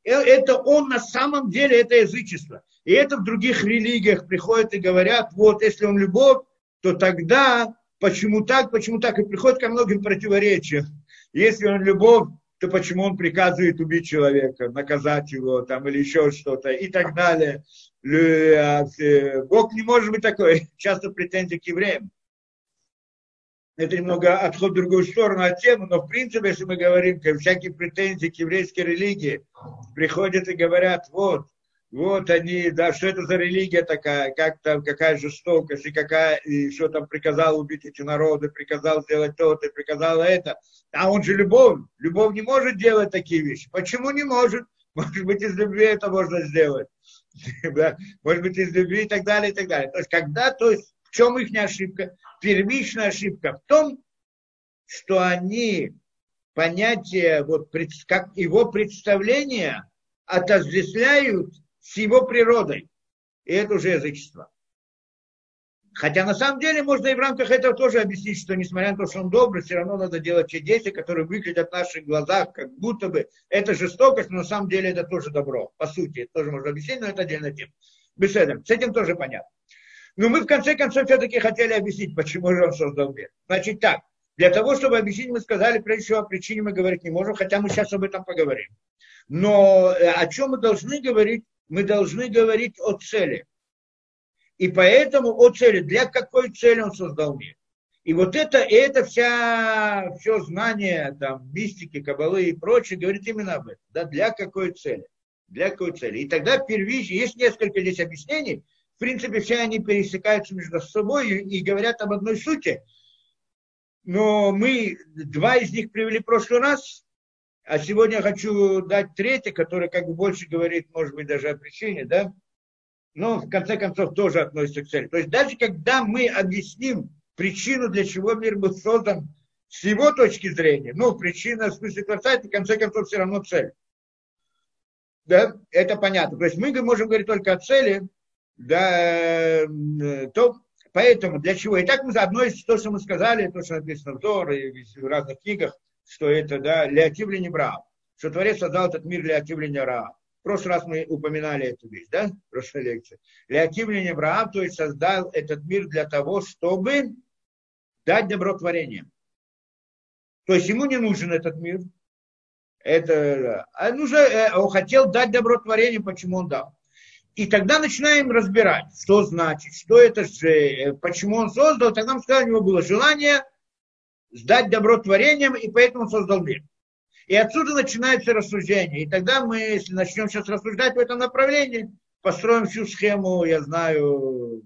Э, это он на самом деле, это язычество. И это в других религиях приходят и говорят, вот если он любовь, то тогда почему так, почему так, и приходит ко многим противоречиям. Если он любовь, то почему он приказывает убить человека, наказать его там, или еще что-то и так далее. А, Бог не может быть такой. Часто претензии к евреям. Это немного отход в другую сторону от темы, но в принципе, если мы говорим, как всякие претензии к еврейской религии, приходят и говорят, вот, вот они, да, что это за религия такая, как там, какая жестокость, и какая, и что там приказал убить эти народы, приказал сделать то-то, приказал это. А он же любовь. Любовь не может делать такие вещи. Почему не может? Может быть, из любви это можно сделать. Может быть, из любви и так далее, и так далее. То есть, когда, то есть, в чем их ошибка? Первичная ошибка в том, что они понятие, вот, как его представление отождествляют с его природой. И это уже язычество. Хотя на самом деле можно и в рамках этого тоже объяснить, что несмотря на то, что он добрый, все равно надо делать те действия, которые выглядят в наших глазах, как будто бы это жестокость, но на самом деле это тоже добро. По сути, это тоже можно объяснить, но это отдельная тема. Беседом. С этим тоже понятно. Но мы в конце концов все-таки хотели объяснить, почему же он создал мир. Значит так, для того, чтобы объяснить, мы сказали, прежде всего, о причине мы говорить не можем, хотя мы сейчас об этом поговорим. Но э, о чем мы должны говорить? Мы должны говорить о цели. И поэтому о цели. Для какой цели он создал мир? И вот это, и это вся, все знание там, мистики, кабалы и прочее говорит именно об этом. Да, для какой цели? Для какой цели? И тогда первично, есть несколько здесь объяснений, в принципе, все они пересекаются между собой и, говорят об одной сути. Но мы два из них привели в прошлый раз, а сегодня хочу дать третий, который как бы больше говорит, может быть, даже о причине, да? Но в конце концов тоже относится к цели. То есть даже когда мы объясним причину, для чего мир был создан с его точки зрения, ну, причина в смысле это в конце концов все равно цель. Да, это понятно. То есть мы можем говорить только о цели, да, то поэтому для чего? И так мы заодно из то, что мы сказали, то, что написано в Тор и в разных книгах, что это, да, Леотив Ленебра, что Творец создал этот мир для Ра. В прошлый раз мы упоминали эту вещь, да, в прошлой лекции. Леотив Ленебра, то есть создал этот мир для того, чтобы дать добро творениям. То есть ему не нужен этот мир. Это, а нужно, э, он хотел дать добро творениям, почему он дал. И тогда начинаем разбирать, что значит, что это же, э, почему он создал. Тогда мы сказали, у него было желание сдать добро творением, и поэтому он создал мир. И отсюда начинается рассуждение. И тогда мы, если начнем сейчас рассуждать в этом направлении, построим всю схему, я знаю,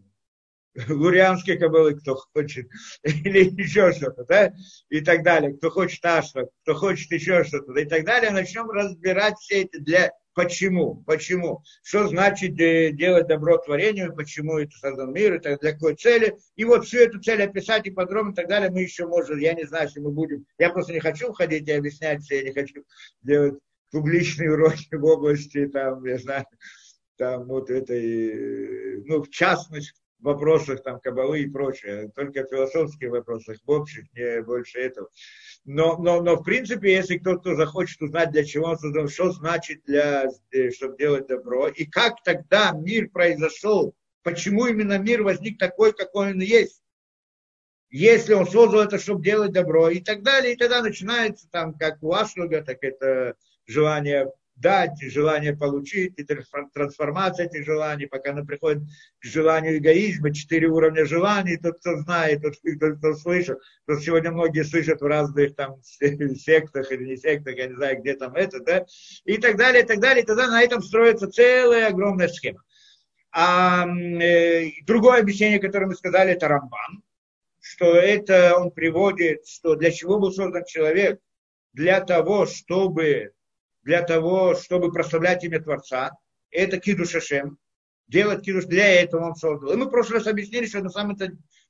гурианские кобылы, кто хочет, или еще что-то, да, и так далее, кто хочет ашва, кто хочет еще что-то, и так далее, начнем разбирать все эти для Почему? Почему? Что значит э, делать добро творению, почему это создан мир, это для какой цели. И вот всю эту цель описать и подробно и так далее мы еще можем, я не знаю, если мы будем, я просто не хочу входить и объяснять все, я не хочу делать публичные уроки в области, там, я знаю, там вот этой, ну, в частности, вопросах там кабалы и прочее, только в философских вопросах, в общих, не больше этого. Но, но, но в принципе, если кто-то захочет узнать, для чего он создан, что значит, для, э, чтобы делать добро, и как тогда мир произошел, почему именно мир возник такой, какой он есть, если он создал это, чтобы делать добро, и так далее, и тогда начинается там, как у Ашлуга, так это желание дать, желание получить, и трансформация этих желаний, пока она приходит к желанию эгоизма, четыре уровня желаний, тот, кто знает, тот, кто, кто слышал, то сегодня многие слышат в разных там сектах или не сектах, я не знаю, где там это, да, и так далее, и так далее, и тогда на этом строится целая огромная схема. А э, другое объяснение, которое мы сказали, это Рамбан, что это он приводит, что для чего был создан человек, для того, чтобы для того, чтобы прославлять имя Творца. это кидушашем, делать кидуш, для этого он создал. И мы в прошлый раз объяснили, что на самом,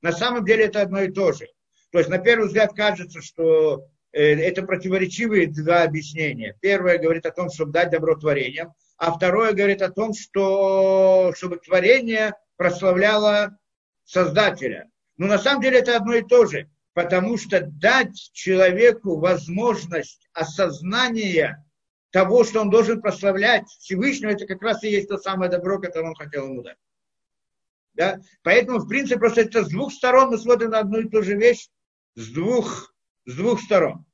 на самом деле это одно и то же. То есть на первый взгляд кажется, что э, это противоречивые два объяснения. Первое говорит о том, чтобы дать добро творениям, а второе говорит о том, что чтобы творение прославляло Создателя. Но на самом деле это одно и то же, потому что дать человеку возможность осознания того, что он должен прославлять Всевышнего, это как раз и есть то самое добро, которое он хотел ему дать. Да? Поэтому, в принципе, просто это с двух сторон мы смотрим на одну и ту же вещь, с двух, с двух сторон.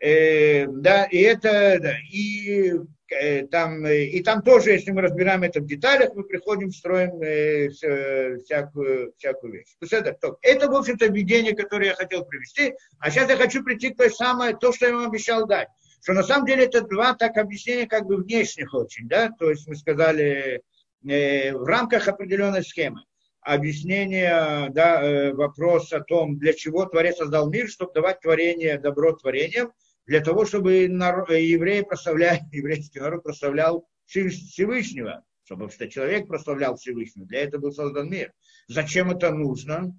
Э, да, и это, да, и э, там, э, и там тоже, если мы разбираем это в деталях, мы приходим, строим э, всякую, всякую вещь. То это, то, это, в общем-то, введение, которое я хотел привести. А сейчас я хочу прийти к той самой, то, что я вам обещал дать. Что на самом деле это два так объяснения как бы внешних очень, да, то есть мы сказали э, в рамках определенной схемы объяснение, да, э, вопрос о том, для чего Творец создал мир, чтобы давать творение, добро творениям, для того, чтобы народ, э, евреи прославляли, еврейский народ прославлял Всевышнего, чтобы что человек прославлял Всевышнего. Для этого был создан мир. Зачем это нужно?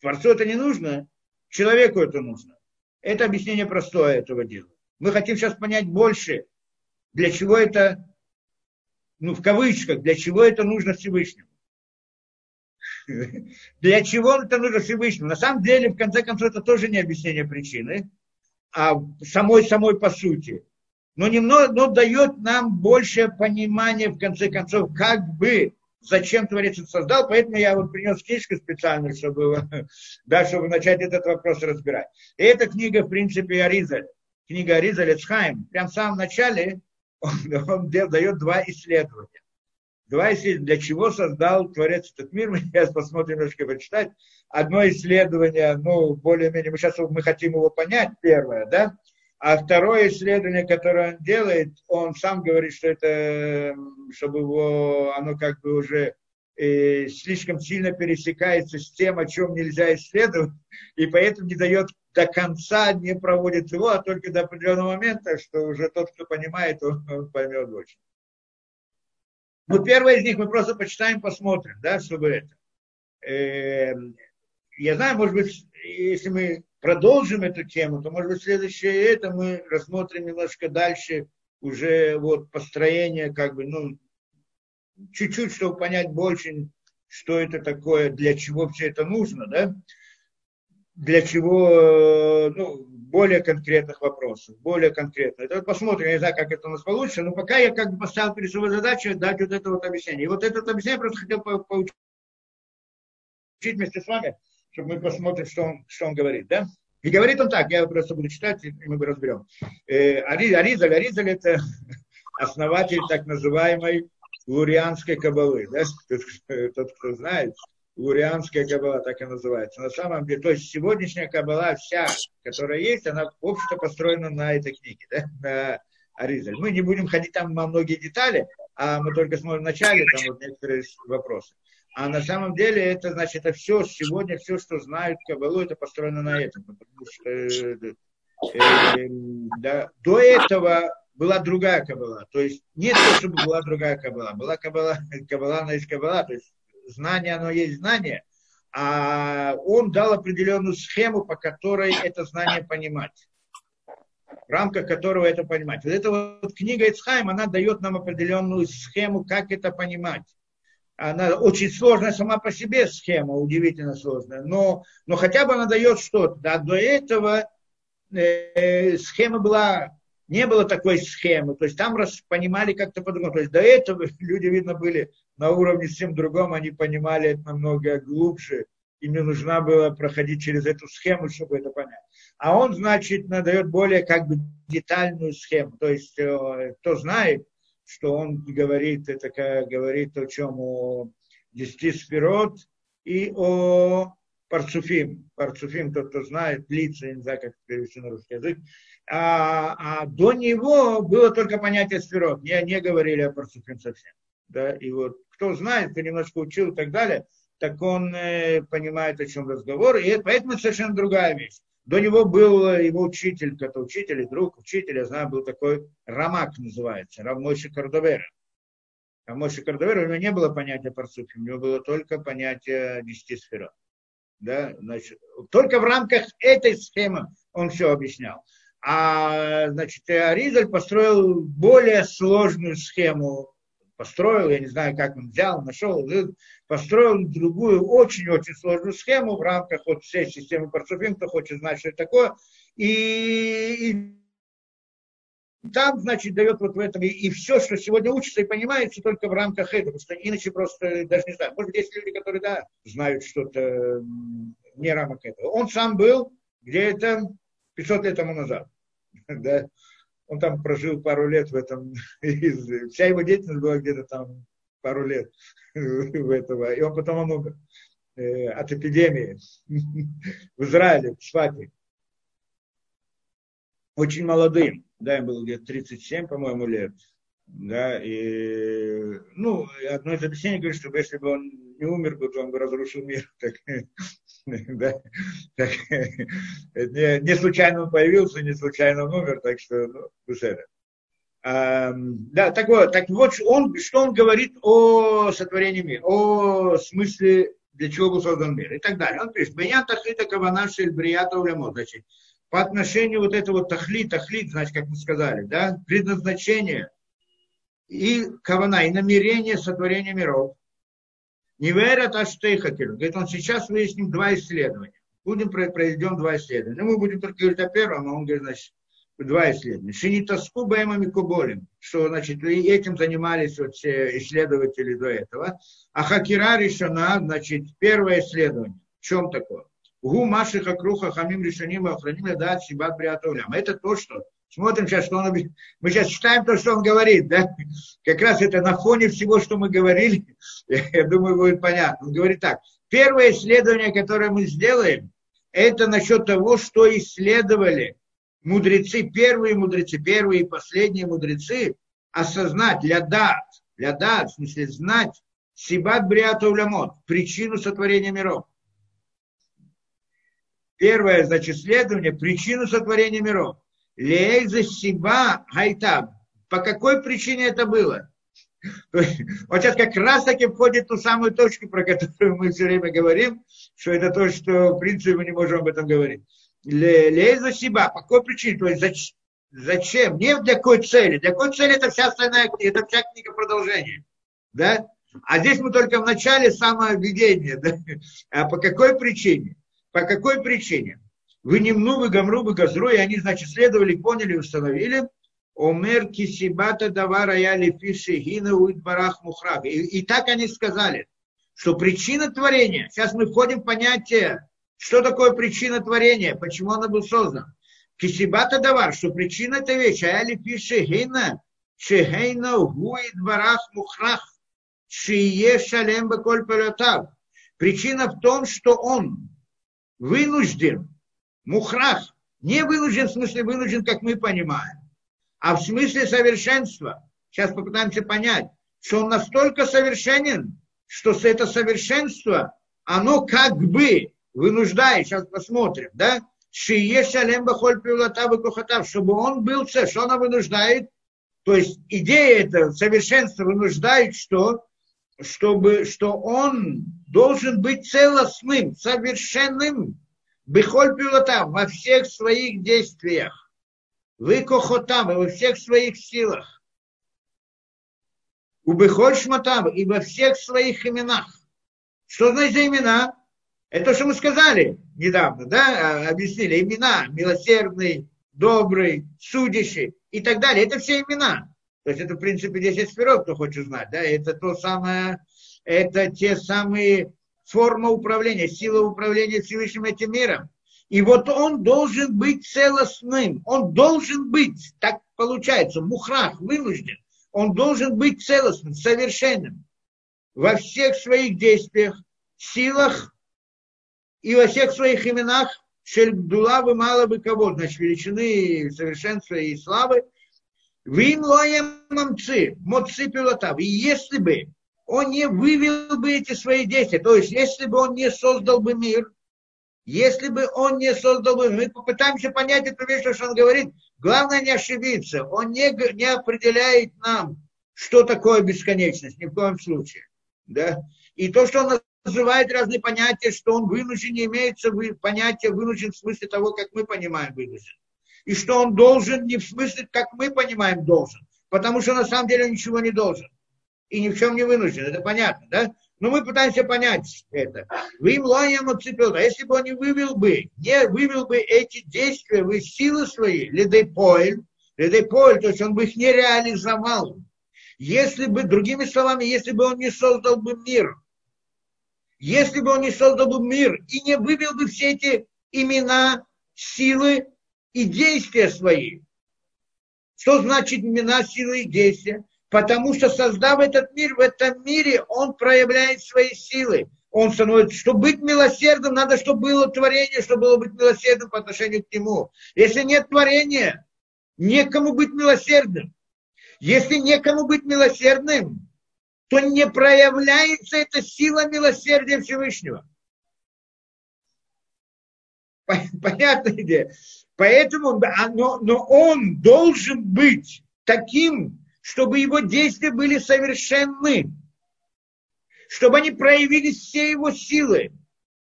Творцу это не нужно, человеку это нужно. Это объяснение простое этого дела. Мы хотим сейчас понять больше, для чего это, ну, в кавычках, для чего это нужно Всевышнему. Для чего это нужно Всевышнему? На самом деле, в конце концов, это тоже не объяснение причины, а самой-самой по сути. Но немного, но дает нам большее понимание, в конце концов, как бы, зачем Творец это создал. Поэтому я вот принес книжку специальную, чтобы, да, чтобы начать этот вопрос разбирать. И эта книга, в принципе, Аризаль книга Ариза Лецхайм, прям в самом начале он, он дает два исследования. Два исследования, для чего создал Творец этот мир, мы сейчас посмотрим немножко почитать. Одно исследование, ну, более-менее, мы сейчас мы хотим его понять, первое, да, а второе исследование, которое он делает, он сам говорит, что это, чтобы его, оно как бы уже э, слишком сильно пересекается с тем, о чем нельзя исследовать, и поэтому не дает до конца не проводит его, а только до определенного момента, что уже тот, кто понимает, он, он поймет больше. Ну, первое из них мы просто почитаем, посмотрим, да, чтобы это. Э, я знаю, может быть, если мы продолжим эту тему, то, может быть, следующее это мы рассмотрим немножко дальше уже вот построение, как бы, ну, чуть-чуть, чтобы понять больше, что это такое, для чего все это нужно, да для чего, э, ну, более конкретных вопросов, более конкретно. Это вот посмотрим, я не знаю, как это у нас получится, но пока я как бы поставил перед собой задачу дать вот это вот объяснение. И вот это вот объяснение просто хотел поучить вместе с вами, чтобы мы посмотрим, что он, что он говорит, да? И говорит он так, я просто буду читать, и мы разберем. Э, Аризаль, Аризаль это основатель так называемой лурианской кабалы, да? Тот, кто знает, лурианская кабала, так и называется. На самом деле, то есть сегодняшняя кабала вся, которая есть, она общество построена на этой книге, да, на Аризаль. Мы не будем ходить там на многие детали, а мы только смотрим в начале, там вот некоторые вопросы. А на самом деле это значит, это все, сегодня все, что знают Кабалу, это построено на этом. Потому что э, э, да, до этого была другая Кабала. То есть нет того, чтобы была другая Кабала. Была Кабала, Кабала, она есть Кабала. То есть знание, оно есть знание, а он дал определенную схему, по которой это знание понимать в рамках которого это понимать. Вот эта вот книга Ицхайм, она дает нам определенную схему, как это понимать. Она очень сложная сама по себе схема, удивительно сложная, но, но хотя бы она дает что-то. Да, до этого э, схема была, не было такой схемы, то есть там раз понимали как-то по-другому. То есть до этого люди, видно, были на уровне совсем другом, они понимали это намного глубже, им не нужно было проходить через эту схему, чтобы это понять. А он, значит, надает более как бы детальную схему. То есть, э, кто знает, что он говорит, это говорит о чем? О десяти сферот и о парцуфим. Парцуфим, тот, кто знает, лица, я не знаю, как перевести на русский язык. А, а до него было только понятие сферот. Не, не говорили о парцуфим совсем. Да, и вот кто знает, кто немножко учил и так далее, так он э, понимает, о чем разговор. И это, поэтому это совершенно другая вещь. До него был его учитель, это учитель друг, учитель, я знаю, был такой Рамак называется, Равмойши Кардовера. А Моше Кардавер, у него не было понятия парцуфим, у него было только понятие десяти сферот. Да? Значит, только в рамках этой схемы он все объяснял. А значит, Аризаль построил более сложную схему построил, я не знаю, как он взял, нашел, построил другую очень-очень сложную схему в рамках вот всей системы Парцуфим, кто хочет знать, что это такое. И, и там, значит, дает вот в этом, и, и все, что сегодня учится и понимается только в рамках этого, потому что иначе просто, даже не знаю, может есть люди, которые, да, знают что-то не рамок этого. Он сам был где-то 500 лет тому назад, да, он там прожил пару лет в этом, вся его деятельность была где-то там пару лет в этого, и он потом он умер э, от эпидемии в Израиле, в Швате. Очень молодым, да, ему было где-то 37, по-моему, лет, да, и, ну, одно из объяснений говорит, что если бы он не умер бы, то он бы разрушил мир. Так, да, так, не, не случайно он появился, не случайно он умер, так что, ну, это. А, да, так вот, так вот он, что он говорит о сотворении мира, о смысле, для чего был создан мир и так далее. Он пишет, Беньян тахлита кавана шель брията улямот, значит, по отношению вот этого тахлит, тахлит, значит, как мы сказали, да, предназначение и кавана, и намерение сотворения миров, не верят, а хотели. Говорит, он сейчас выясним два исследования. Будем проведем два исследования. Ну, мы будем только говорить о первом, а он говорит, значит, два исследования. Шинитаску бэмами куболем, что, значит, этим занимались вот все исследователи до этого. А хакира решена, значит, первое исследование. В чем такое? Гу маши хакруха хамим решеним охраним дать сибат бриатовлям. Это то, что Смотрим сейчас, что он... Мы сейчас читаем то, что он говорит, да? Как раз это на фоне всего, что мы говорили, я думаю, будет понятно. Он говорит так. Первое исследование, которое мы сделаем, это насчет того, что исследовали мудрецы, первые мудрецы, первые и последние мудрецы, осознать, для дат, для дат, в смысле знать, сибат бриату улямот, причину сотворения миров. Первое, значит, исследование, причину сотворения миров. Лейза Сиба Гайтаб. По какой причине это было? Вот сейчас как раз таки входит ту самую точку, про которую мы все время говорим, что это то, что в принципе мы не можем об этом говорить. Лейза Сиба. По какой причине? То есть зачем? Не для какой цели. Для какой цели это вся остальная книга, это вся книга продолжения. Да? А здесь мы только в начале самовведения. Да? А по какой причине? По какой причине? Вы немну, вы гамру, вы газру, и они, значит, следовали, поняли, установили. Омер кисибата давара я лефиши гина барах мухраг. И, и так они сказали, что причина творения, сейчас мы входим в понятие, что такое причина творения, почему она был создан. Кисибата давар, что причина этой вещи, а я лефиши гина, шехейна гуид барах мухрах, шие шалем баколь Причина в том, что он вынужден Мухрах не вынужден, в смысле вынужден, как мы понимаем, а в смысле совершенства. Сейчас попытаемся понять, что он настолько совершенен, что это совершенство, оно как бы вынуждает, сейчас посмотрим, да, Шие шалем бахоль кохатав, чтобы он был все, что она вынуждает, то есть идея это совершенство вынуждает, что, чтобы, что он должен быть целостным, совершенным, Бехоль пилотам во всех своих действиях. Вы кохотам во всех своих силах. У Бехоль шматам и во всех своих именах. Что значит за имена? Это то, что мы сказали недавно, да, объяснили. Имена милосердный, добрый, судящий и так далее. Это все имена. То есть это, в принципе, 10 сферот, кто хочет знать. Да? Это то самое, это те самые форма управления, сила управления Всевышним этим миром. И вот он должен быть целостным, он должен быть, так получается, мухрах, вынужден, он должен быть целостным, совершенным во всех своих действиях, силах и во всех своих именах, шельдула бы мало бы кого, значит, величины, совершенства и славы, Вин лоем мамцы, моцы пилотав. И если бы он не вывел бы эти свои действия. То есть, если бы он не создал бы мир, если бы он не создал бы, мы попытаемся понять эту вещь, что он говорит, главное не ошибиться. Он не, не определяет нам что такое бесконечность, ни в коем случае. Да? И то, что он называет разные понятия, что он вынужден, не имеется понятие вынужден в смысле того, как мы понимаем вынужден. И что он должен не в смысле, как мы понимаем, должен. Потому что на самом деле ничего не должен. И ни в чем не вынужден. Это понятно, да? Но мы пытаемся понять это. Вы им лаем отцепил. А если бы он не вывел бы, не вывел бы эти действия в силы свои, ледейпоэль, ледейпоэль, то есть он бы их не реализовал. Если бы, другими словами, если бы он не создал бы мир, если бы он не создал бы мир и не вывел бы все эти имена, силы и действия свои. Что значит имена, силы и действия? Потому что создав этот мир, в этом мире он проявляет свои силы. Он становится, чтобы быть милосердным, надо, чтобы было творение, чтобы было быть милосердным по отношению к нему. Если нет творения, некому быть милосердным. Если некому быть милосердным, то не проявляется эта сила милосердия Всевышнего. Понятная идея. Поэтому, но, но он должен быть таким, чтобы его действия были совершенны, чтобы они проявили все его силы,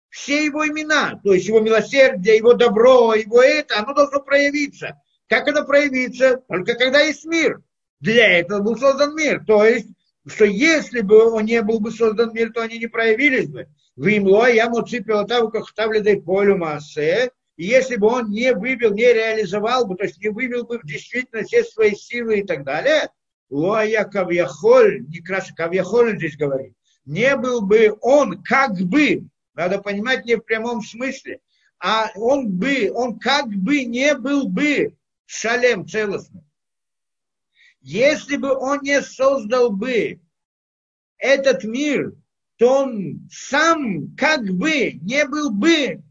все его имена, то есть его милосердие, его добро, его это, оно должно проявиться. Как оно проявится? Только когда есть мир. Для этого был создан мир. То есть, что если бы он не был бы создан мир, то они не проявились бы. В имло я того, как ставлю полю массе, и если бы он не вывел, не реализовал бы, то есть не вывел бы в действительность все свои силы и так далее, Лоя Кавьяхоль, не краш, Кавьяхоль здесь говорит, не был бы он как бы, надо понимать не в прямом смысле, а он бы, он как бы не был бы шалем целостным. Если бы он не создал бы этот мир, то он сам как бы не был бы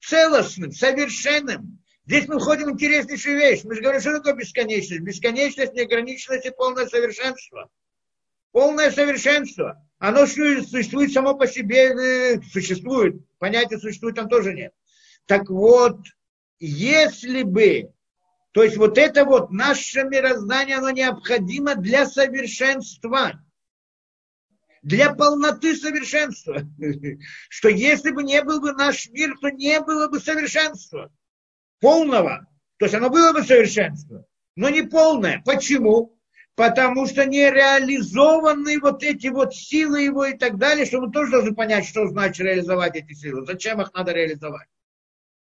целостным, совершенным. Здесь мы входим в интереснейшую вещь. Мы же говорим, что такое бесконечность? Бесконечность, неограниченность и полное совершенство. Полное совершенство. Оно существует само по себе, э, существует. Понятия существует там тоже нет. Так вот, если бы, то есть вот это вот наше мироздание, оно необходимо для совершенства для полноты совершенства. Что если бы не был бы наш мир, то не было бы совершенства полного. То есть оно было бы совершенство, но не полное. Почему? Потому что не реализованы вот эти вот силы его и так далее, что мы тоже должны понять, что значит реализовать эти силы, зачем их надо реализовать.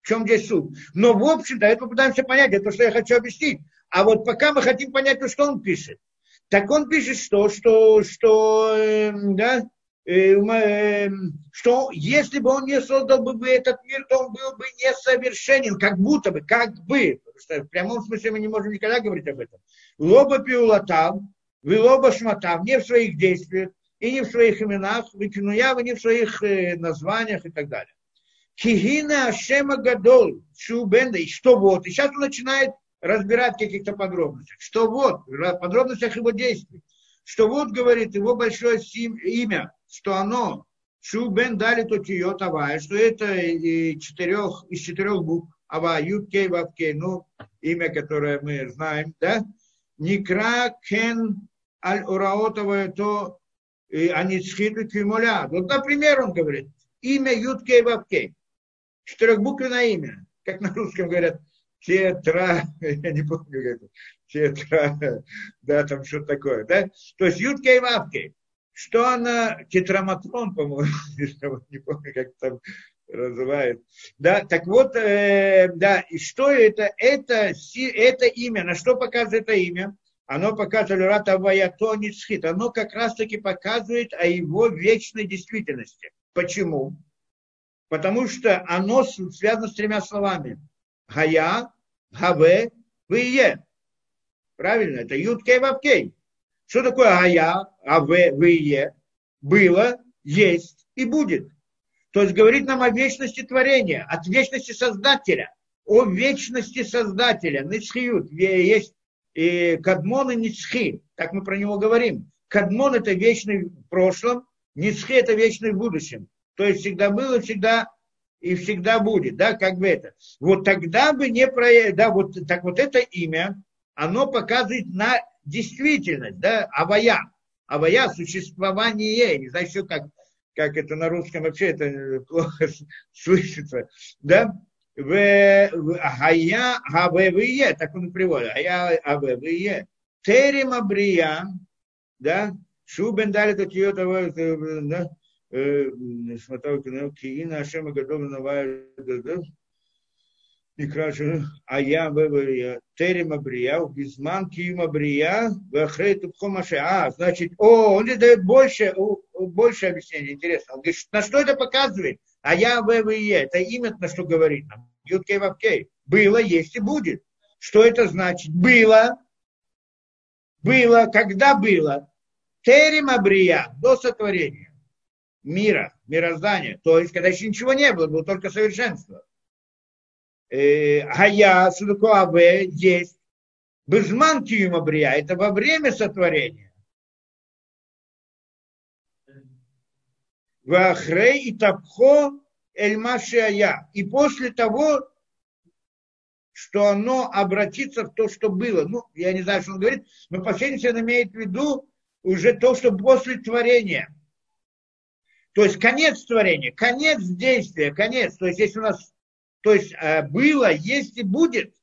В чем здесь суть? Но, в общем-то, это пытаемся понять, это то, что я хочу объяснить. А вот пока мы хотим понять, то, что он пишет. Так он пишет, что, что, что, э, да, что если бы он не создал бы этот мир, то он был бы несовершенен, как будто бы, как бы, потому что в прямом смысле мы не можем никогда говорить об этом. Лоба пиулатам, вы лоба шматам, не в своих действиях, и не в своих именах, выкинуя, не в своих э, названиях и так далее. Кигина Ашема Гадол, Шубенда, и что вот, и сейчас он начинает разбирать в каких-то подробностях. Что вот, в подробностях его действий. Что вот, говорит, его большое имя, что оно, Шу Бен Дали Тотио Тавая, что это из четырех, из четырех букв, Ава, Ют Кей, Вав Кей, ну, имя, которое мы знаем, да, Никра Кен Аль Ураотовое то Аницхиду Кимоля. Вот, например, он говорит, имя Ют Кей, Вав Кей. Четырехбуквенное имя, как на русском говорят, тетра, я не помню, как это, тетра, да, там что-то такое, да? То есть ютка и вавки. Что она, тетраматрон, по-моему, не помню, как там называют. Да, так вот, э, да, и что это? Это, это имя, на что показывает это имя? Оно показывает Рата Ваято. Оно как раз-таки показывает о его вечной действительности. Почему? Потому что оно связано с тремя словами. Гая, Гаве, Вие. Правильно, это Юткей Вавкей. Что такое Гая, Гаве, Вие? Было, есть и будет. То есть говорит нам о вечности творения, от вечности Создателя, о вечности Создателя. Ницхиют, есть и Кадмон и Ницхи, так мы про него говорим. Кадмон это вечный в прошлом, Ницхи это вечный в будущем. То есть всегда было, всегда и всегда будет, да, как бы это. Вот тогда бы не про, да, вот так вот это имя, оно показывает на действительность, да, авая. Авая – существование. Не знаю еще, как, как это на русском вообще это плохо слышится. Да? В, в Гая Гавевие, так он приводит. Гая Гавевие. Терем Абрия, да, Шубен дали такие того, да, смотрел, Киина Ашема готовы новая, и краше, а я терема брия, безман кима брия, вахрей тупхомаше. А, значит, о, он дает больше, больше объяснений, интересно. Он говорит, на что это показывает? А я ВВЕ, это имя, на что говорит нам. Юткей Вавкей. Было, есть и будет. Что это значит? Было, было, когда было. Терема брия, до сотворения мира, мироздания. То есть, когда еще ничего не было, было только совершенство. Гая, Судукуаве есть. Безман Киюма Брия, это во время сотворения. Вахрей и Тапхо Эль Машия. И после того, что оно обратится в то, что было. Ну, я не знаю, что он говорит, но последний он имеет в виду уже то, что после творения. То есть конец творения, конец действия, конец. То есть если у нас то есть э, было, есть и будет.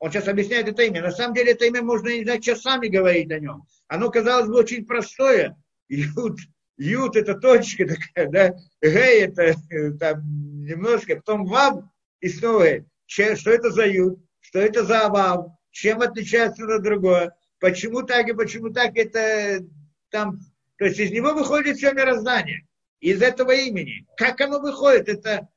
Он сейчас объясняет это имя. На самом деле это имя можно, не знаю, часами говорить о нем. Оно, казалось бы, очень простое. Ют, ют это точка такая, да. Гей это э, там немножко. Потом вав и снова Че, Что это за ют? Что это за вав? Чем отличается на другое? Почему так и почему так? Это там... То есть из него выходит все мироздание. Из этого имени. Как оно выходит? Это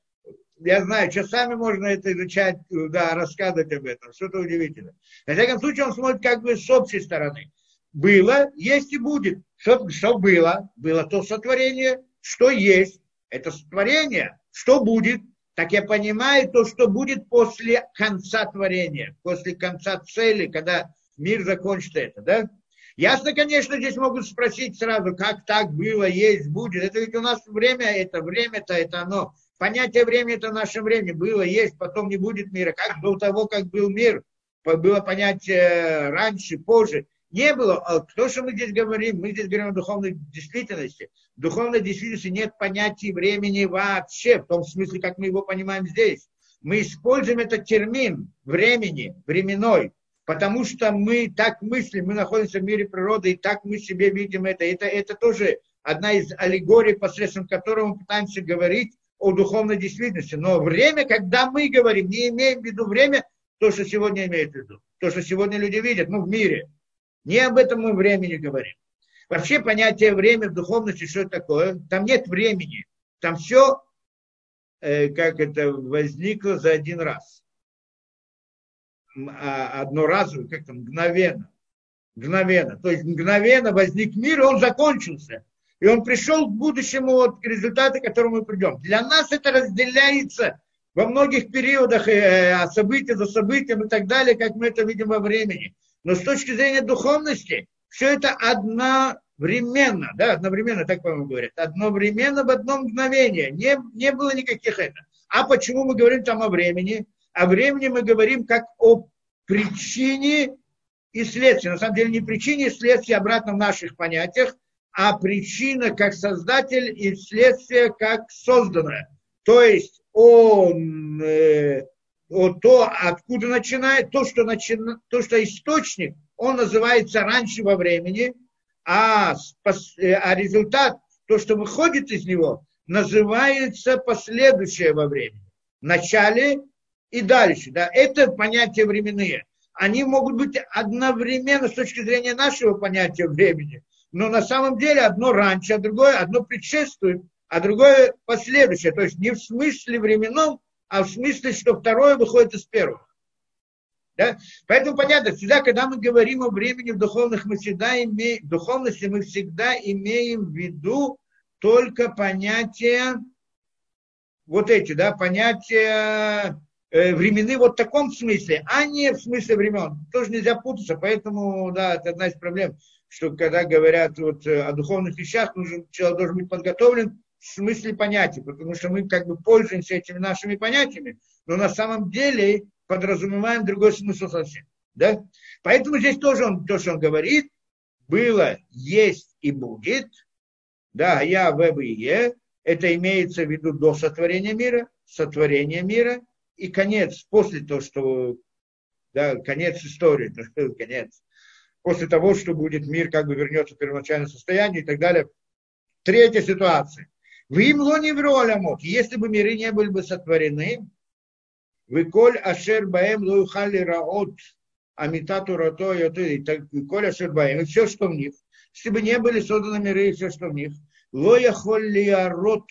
я знаю, часами можно это изучать, да, рассказывать об этом, что-то удивительное. На всяком случае, он смотрит как бы с общей стороны. Было, есть и будет. Что, что было? Было то сотворение, что есть. Это сотворение. Что будет? Так я понимаю то, что будет после конца творения, после конца цели, когда мир закончит это, да? Ясно, конечно, здесь могут спросить сразу, как так было, есть, будет. Это ведь у нас время, это время-то, это оно Понятие времени это наше время. Было, есть, потом не будет мира. Как до того, как был мир, было понятие раньше, позже. Не было. А то, что мы здесь говорим, мы здесь говорим о духовной действительности. В духовной действительности нет понятия времени вообще, в том смысле, как мы его понимаем здесь. Мы используем этот термин времени, временной, потому что мы так мыслим, мы находимся в мире природы, и так мы себе видим это. Это, это тоже одна из аллегорий, посредством которой мы пытаемся говорить о духовной действительности. Но время, когда мы говорим, не имеем в виду время, то, что сегодня имеет в виду. То, что сегодня люди видят, ну, в мире. Не об этом мы времени говорим. Вообще понятие время в духовности, что такое? Там нет времени. Там все, э, как это, возникло за один раз. А, одноразово, как там, мгновенно. Мгновенно. То есть мгновенно возник мир, и он закончился. И он пришел к будущему вот, результату, к которому мы придем. Для нас это разделяется во многих периодах э, события за событием и так далее, как мы это видим во времени. Но с точки зрения духовности, все это одновременно, да, одновременно, так по-моему говорят, одновременно в одно мгновение. Не, не было никаких это. А почему мы говорим там о времени? О времени мы говорим как о причине и следствии. На самом деле не причине и следствие обратно в наших понятиях, а причина как создатель и следствие как созданное. То есть он, э, то, откуда начинает, то что, начина, то, что источник, он называется раньше во времени, а, э, а результат, то, что выходит из него, называется последующее во времени. Начале и дальше. Да? Это понятия временные. Они могут быть одновременно с точки зрения нашего понятия времени – но на самом деле одно раньше, а другое, одно предшествует, а другое последующее. То есть не в смысле временном, а в смысле, что второе выходит из первого. Да? Поэтому понятно, всегда, когда мы говорим о времени в духовных, мы всегда имеем, в духовности мы всегда имеем в виду только понятия, вот эти, да, понятия э, временные вот в таком смысле, а не в смысле времен. Тоже нельзя путаться, поэтому, да, это одна из проблем что когда говорят вот э, о духовных вещах, нужен, человек должен быть подготовлен в смысле понятий, потому что мы как бы пользуемся этими нашими понятиями, но на самом деле подразумеваем другой смысл совсем. Да? Поэтому здесь тоже он, то, что он говорит, было, есть и будет, да, я в и е, это имеется в виду до сотворения мира, сотворения мира и конец, после того, что, да, конец истории, конец, после того, что будет мир, как бы вернется в первоначальное состояние и так далее. Третья ситуация. В им лоне в если бы миры не были бы сотворены, вы коль ашер баем луихали раот амитату рато и коль ашер баем, и все, что в них, если бы не были созданы миры и все, что в них, лоя холли арот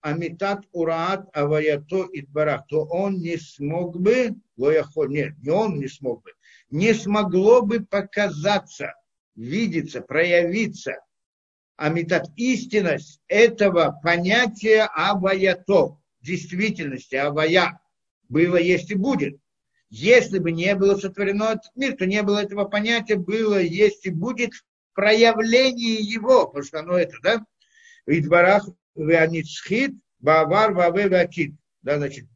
амитат ураат аваято идбарах, то он не смог бы, лоя холь, нет, не он не смог бы, не смогло бы показаться, видеться, проявиться амитат истинность этого понятия аваято, действительности, авая, было, есть и будет. Если бы не было сотворено этот мир, то не было этого понятия, было, есть и будет проявление его, потому что оно это, да? Идбарах веаницхит, бавар ваве вакит. Да, значит,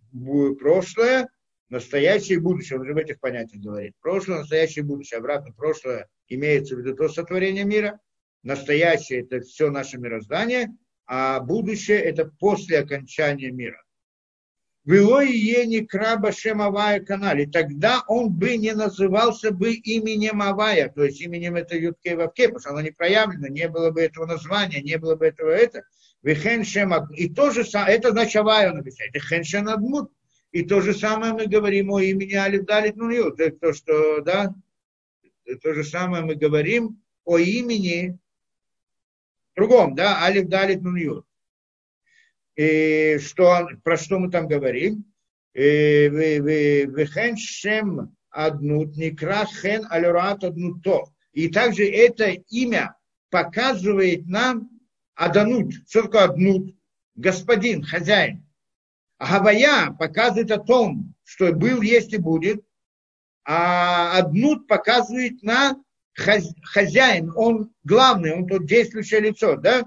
прошлое, настоящее и будущее. Он же в этих понятиях говорит. Прошлое, настоящее и будущее. Обратно, прошлое имеется в виду то сотворение мира. Настоящее – это все наше мироздание, а будущее – это после окончания мира. Велой ени краба Шемавая канале. Тогда он бы не назывался бы именем Авая, то есть именем этой Ютке Вавке, потому что оно не проявлено, не было бы этого названия, не было бы этого это. Вихен Шема. И то же самое, это значит Авая он объясняет. Вихен Шенадмут. И то же самое мы говорим о имени Алиф Далит Нунью. То, что, да, то же самое мы говорим о имени другом, да, Алиф Далит Нунью и что, про что мы там говорим? Вехен шем аднут, никра хен алюрат аднуто. И также это имя показывает нам аданут. Что такое аднут? Господин, хозяин. Гавая показывает о том, что был, есть и будет. А аднут показывает на хозяин. Он главный, он тут действующее лицо, да?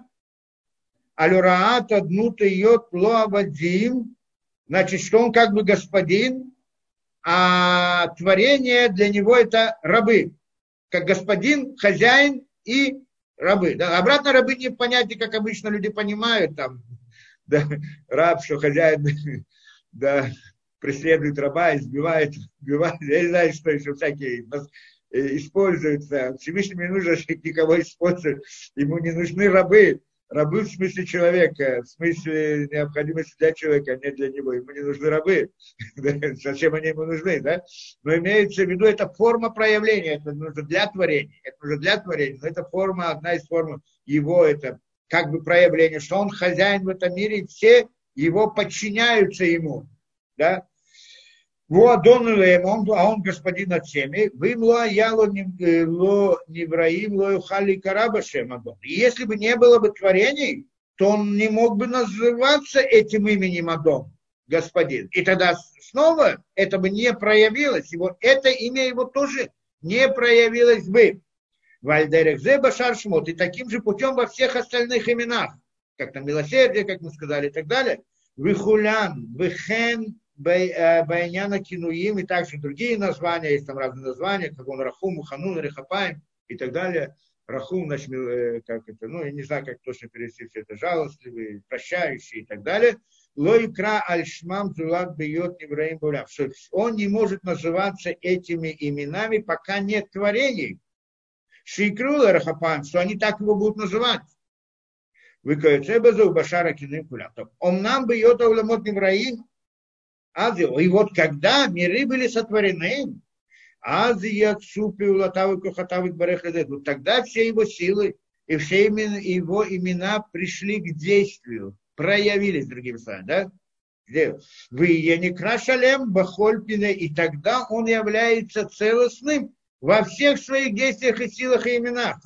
алюраат аднута йот лоавадим, значит, что он как бы господин, а творение для него это рабы, как господин, хозяин и рабы. Да, обратно рабы не в понятии, как обычно люди понимают, там, да, раб, что хозяин, да, преследует раба, избивает, убивает, я не знаю, что еще всякие э, используются. Всевышнему не нужно никого использовать, ему не нужны рабы, Рабы в смысле человека, в смысле необходимости для человека, а не для него. Ему не нужны рабы. Зачем они ему нужны, да? Но имеется в виду, это форма проявления, это нужно для творения. Это нужно для творения, но это форма, одна из форм его, это как бы проявление, что он хозяин в этом мире, и все его подчиняются ему. Да? Вуадон он, а он господин над всеми. Вы мло яло э, невраим ло юхали карабашем Адон. И если бы не было бы творений, то он не мог бы называться этим именем Адон, господин. И тогда снова это бы не проявилось. Его, это имя его тоже не проявилось бы. Вальдерехзе Башар Шмот. И таким же путем во всех остальных именах. Как там милосердие, как мы сказали, и так далее. Вихулян, Вихен, Э, Баяняна Кинуим и также другие названия, есть там разные названия, как он Рахум, Ханун, Рехапаем и так далее. Рахум, значит, э, как это, ну, я не знаю, как точно перевести все это, жалостливый, прощающий и так далее. Лойкра альшмам зулат бьет Ибраим Булям. Он не может называться этими именами, пока нет творений. Шикрула Рахапаем, что они так его будут называть. Выкается у Башара Кулям. Он нам бьет Ауламот Ибраим, Азию. И вот когда миры были сотворены, Азия, Цупи, Улатавы, Кохатавы, Барехадет, вот тогда все его силы и все его имена пришли к действию, проявились, другими словами, да? Вы не крашалем бахольпине, и тогда он является целостным во всех своих действиях и силах и именах.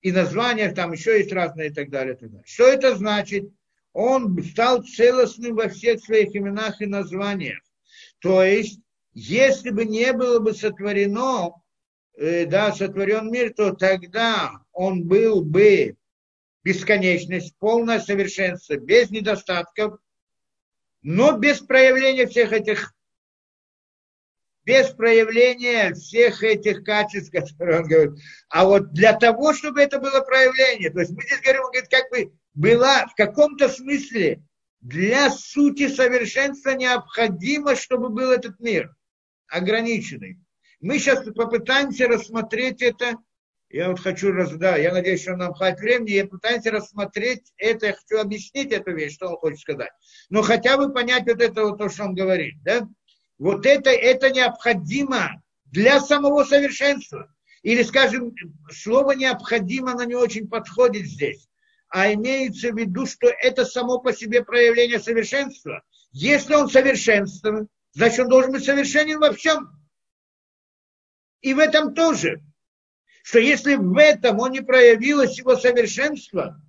И названиях там еще есть разные и так далее. И так далее. Что это значит? он стал целостным во всех своих именах и названиях. То есть, если бы не было бы сотворено, э, да, сотворен мир, то тогда он был бы бесконечность, полное совершенство, без недостатков, но без проявления всех этих без проявления всех этих качеств, которые он говорит. А вот для того, чтобы это было проявление, то есть мы здесь говорим, он говорит, как бы была в каком-то смысле для сути совершенства необходимо, чтобы был этот мир ограниченный. Мы сейчас попытаемся рассмотреть это. Я вот хочу, раз, да, я надеюсь, что нам хватит времени. Я пытаюсь рассмотреть это, я хочу объяснить эту вещь, что он хочет сказать. Но хотя бы понять вот это вот то, что он говорит. Да? Вот это, это необходимо для самого совершенства. Или, скажем, слово необходимо, оно не очень подходит здесь. А имеется в виду, что это само по себе проявление совершенства. Если он совершенствован, значит, он должен быть совершенен во всем. И в этом тоже. Что если в этом он не проявилось его совершенство,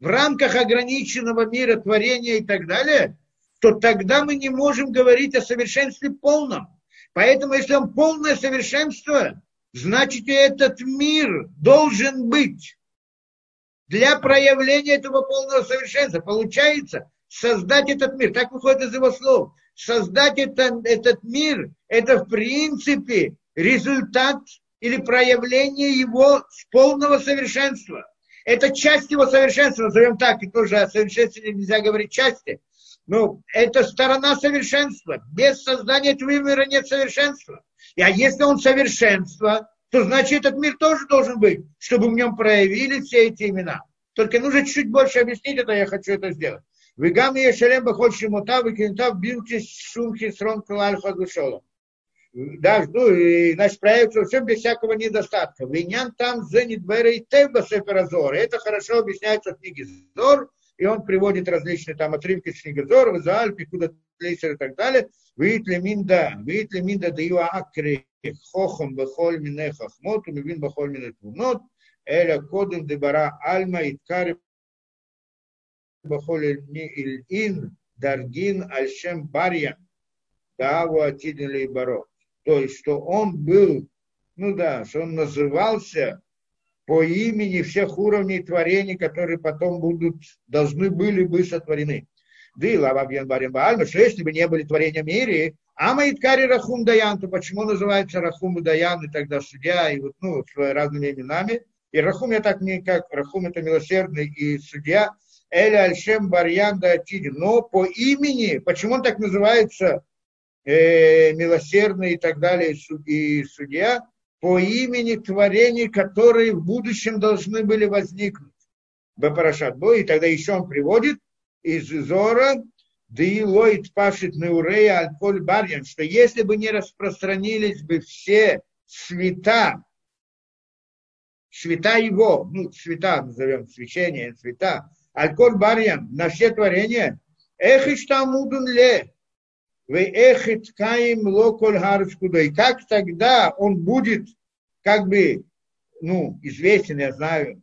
в рамках ограниченного мира творения и так далее, то тогда мы не можем говорить о совершенстве полном. Поэтому, если он полное совершенство, значит, и этот мир должен быть для проявления этого полного совершенства. Получается, создать этот мир, так выходит из его слов, создать это, этот мир, это в принципе результат или проявление его полного совершенства. Это часть его совершенства, назовем так, и тоже о совершенстве нельзя говорить части. Ну, это сторона совершенства. Без создания этого мира нет совершенства. И, а если он совершенство, то значит этот мир тоже должен быть, чтобы в нем проявились все эти имена. Только нужно чуть больше объяснить это, я хочу это сделать. Вегам и Шалем Бахочи Мутав и Кентав Бимчи Шумхи Срон Калальха Душолом. Да, ну и, значит, проявится все без всякого недостатка. Винян там зенит бэра и тэба сэперазор. Это хорошо объясняется в книге Зор, и он приводит различные там отрывки из книги Зор, Визааль, Пикуда Тлейсер и так далее. Вит ли минда, вит ли минда да ива акри хохом бахоль мине хахмот, умивин бахоль мине твунот, эля кодем дебара альма иткари бахоль ин даргин альшем барья, даву атидин лейбаро. То есть, что он был, ну да, что он назывался по имени всех уровней творений, которые потом будут, должны были бы сотворены. Да и лавабьян барин баальма, что если бы не были творения в мире, а Маиткари Рахум Даян, то почему называется Рахум Даян и тогда судья, и вот, ну, с разными именами. И Рахум я так не как, Рахум это милосердный и судья, Эля Альшем Барьян Датиди. Но по имени, почему он так называется, э, милосердный и так далее, и судья, по имени творений, которые в будущем должны были возникнуть. Бапарашат Бо, и тогда еще он приводит из Зора, да и лоит пашет неурея аль барьян, что если бы не распространились бы все света, света его, ну, света назовем, свечение, света, аль-коль барьян, на все творения, эх и штамудун ле, и как тогда он будет как бы, ну, известен, я знаю,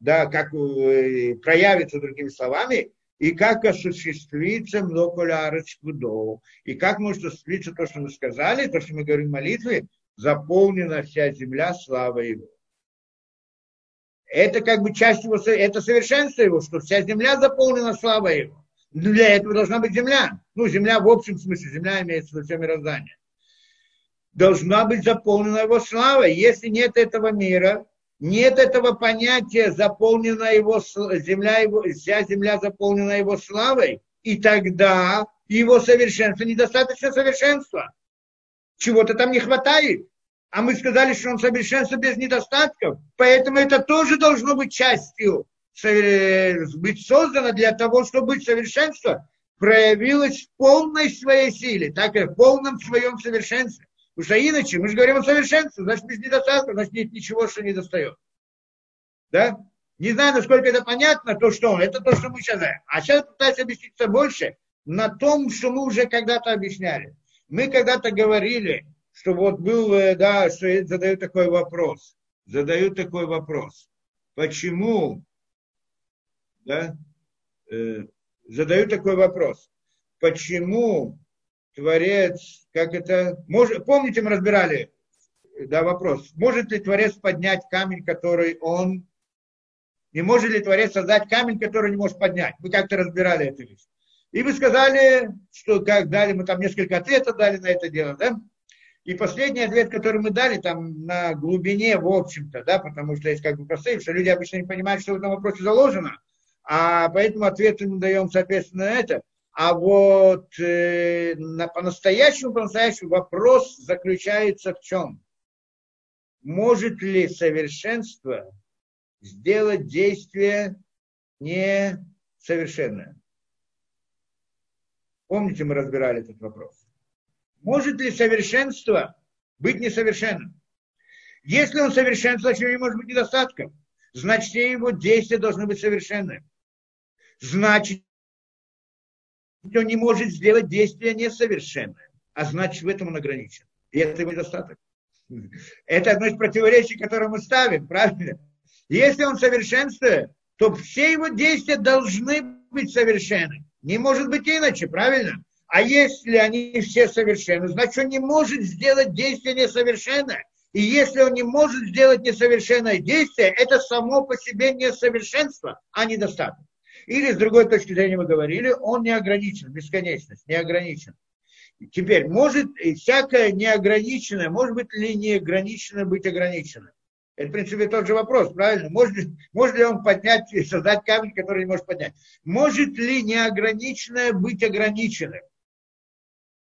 да, как э, проявится другими словами, и как осуществится многолярец кудов, и как может осуществиться то, что мы сказали, то, что мы говорим в молитве, заполнена вся земля слава его. Это как бы часть его, это совершенство его, что вся земля заполнена славой его. Для этого должна быть земля. Ну, земля в общем смысле, земля имеется в виду все мироздание должна быть заполнена его славой. Если нет этого мира, нет этого понятия, заполнена его земля, его, вся земля заполнена его славой, и тогда его совершенство недостаточно совершенства. Чего-то там не хватает. А мы сказали, что он совершенство без недостатков. Поэтому это тоже должно быть частью, быть создано для того, чтобы совершенство проявилось в полной своей силе, так и в полном своем совершенстве. Потому что иначе мы же говорим о совершенстве, значит, без недостатка, значит, нет ничего, что не достает. Да? Не знаю, насколько это понятно, то, что. Это то, что мы сейчас знаем. А сейчас пытаюсь объясниться больше на том, что мы уже когда-то объясняли. Мы когда-то говорили, что вот был, э, да, что задают такой вопрос. Задают такой вопрос. Почему, да, э, задают такой вопрос. Почему Творец, как это, может, помните, мы разбирали, да, вопрос, может ли Творец поднять камень, который он, не может ли Творец создать камень, который не может поднять? Мы как-то разбирали эту вещь. И вы сказали, что как дали, мы там несколько ответов дали на это дело, да? И последний ответ, который мы дали, там на глубине, в общем-то, да, потому что есть как бы простые, что люди обычно не понимают, что в этом вопросе заложено, а поэтому ответ мы даем, соответственно, это. А вот э, на, по-настоящему, по-настоящему вопрос заключается в чем? Может ли совершенство сделать действие несовершенное? Помните, мы разбирали этот вопрос. Может ли совершенство быть несовершенным? Если он совершенство, значит, не может быть недостатком. Значит, его действия должны быть совершенны. Значит, он не может сделать действие несовершенное. А значит, в этом он ограничен. И это его недостаток. Это одно из противоречий, которое мы ставим, правильно? Если он совершенствует, то все его действия должны быть совершенны. Не может быть иначе, правильно? А если они все совершенны, значит, он не может сделать действие несовершенное. И если он не может сделать несовершенное действие, это само по себе несовершенство, а недостаток. Или, с другой точки зрения, мы говорили, он не ограничен, бесконечность, не ограничен. Теперь, может всякое неограниченное, может быть ли неограниченное быть ограниченным? Это, в принципе, тот же вопрос, правильно? Может, может ли он поднять, создать камень, который не может поднять? Может ли неограниченное быть ограниченным?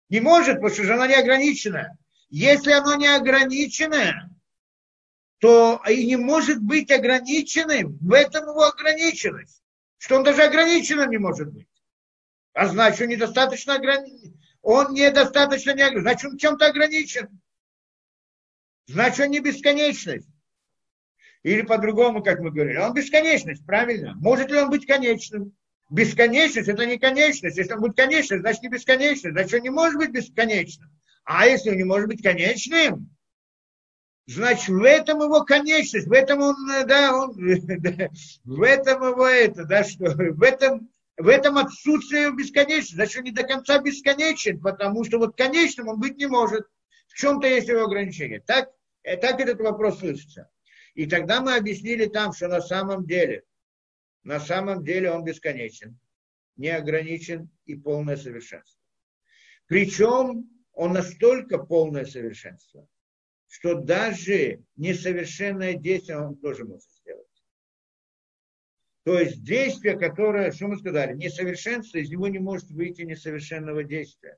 Не может, потому что же оно неограниченное. Если оно неограниченное, то и не может быть ограниченным. В этом его ограниченность. Что он даже ограниченным не может быть. А значит, он недостаточно ограничен. Он недостаточно не ограничен. Значит, он чем-то ограничен. Значит, он не бесконечность. Или по-другому, как мы говорили, он бесконечность, правильно? Может ли он быть конечным? Бесконечность – это не конечность. Если он будет конечным, значит не бесконечность. Значит, он не может быть бесконечным. А если он не может быть конечным, значит, в этом его конечность, в этом он, да, он, в этом его это, да, что, в этом, в этом отсутствие бесконечности, значит, он не до конца бесконечен, потому что вот конечным он быть не может. В чем-то есть его ограничение. Так, э, так этот вопрос слышится. И тогда мы объяснили там, что на самом деле, на самом деле он бесконечен, неограничен и полное совершенство. Причем он настолько полное совершенство, что даже несовершенное действие он тоже может сделать. То есть действие, которое, что мы сказали, несовершенство, из него не может выйти несовершенного действия.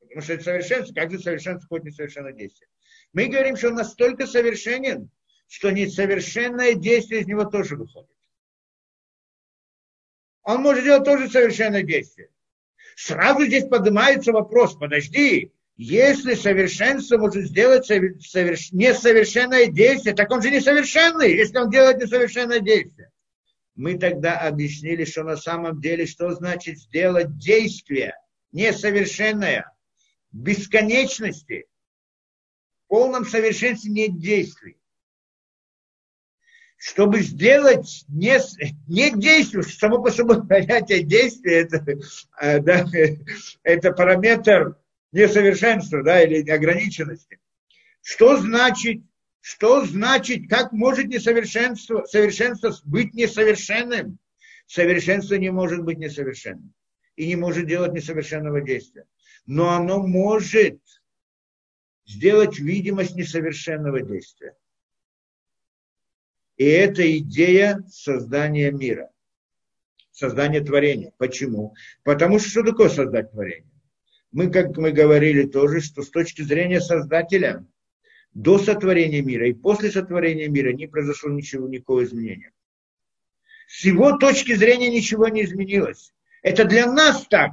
Потому что это совершенство, как же совершенство хоть несовершенное действие. Мы говорим, что он настолько совершенен, что несовершенное действие из него тоже выходит. Он может делать тоже совершенное действие. Сразу здесь поднимается вопрос, подожди, если совершенство может сделать соверш... несовершенное действие, так он же несовершенный, если он делает несовершенное действие. Мы тогда объяснили, что на самом деле, что значит сделать действие несовершенное, бесконечности, в полном совершенстве нет действий. Чтобы сделать не, не действие, само по себе понятие действия, это, э, да, это параметр несовершенства да, или ограниченности. Что значит, что значит, как может несовершенство, совершенство быть несовершенным? Совершенство не может быть несовершенным и не может делать несовершенного действия. Но оно может сделать видимость несовершенного действия. И это идея создания мира, создания творения. Почему? Потому что что такое создать творение? Мы, как мы говорили тоже, что с точки зрения Создателя, до сотворения мира и после сотворения мира не произошло ничего, никакого изменения. С его точки зрения ничего не изменилось. Это для нас так.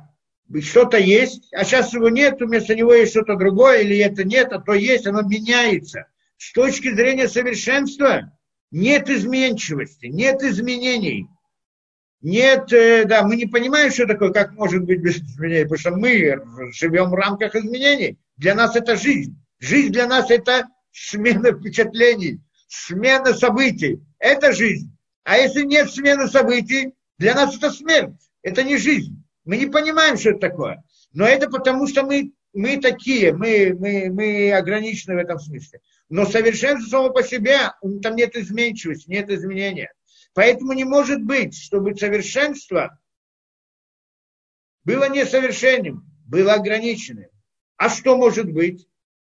Что-то есть, а сейчас его нет, вместо него есть что-то другое, или это нет, а то есть, оно меняется. С точки зрения совершенства нет изменчивости, нет изменений. Нет, э, да, мы не понимаем, что такое, как может быть без изменений, потому что мы живем в рамках изменений. Для нас это жизнь. Жизнь для нас это смена впечатлений, смена событий. Это жизнь. А если нет смены событий, для нас это смерть. Это не жизнь. Мы не понимаем, что это такое. Но это потому, что мы, мы такие, мы, мы, мы ограничены в этом смысле. Но совершенство само по себе, там нет изменчивости, нет изменения. Поэтому не может быть, чтобы совершенство было несовершенным, было ограниченным. А что может быть?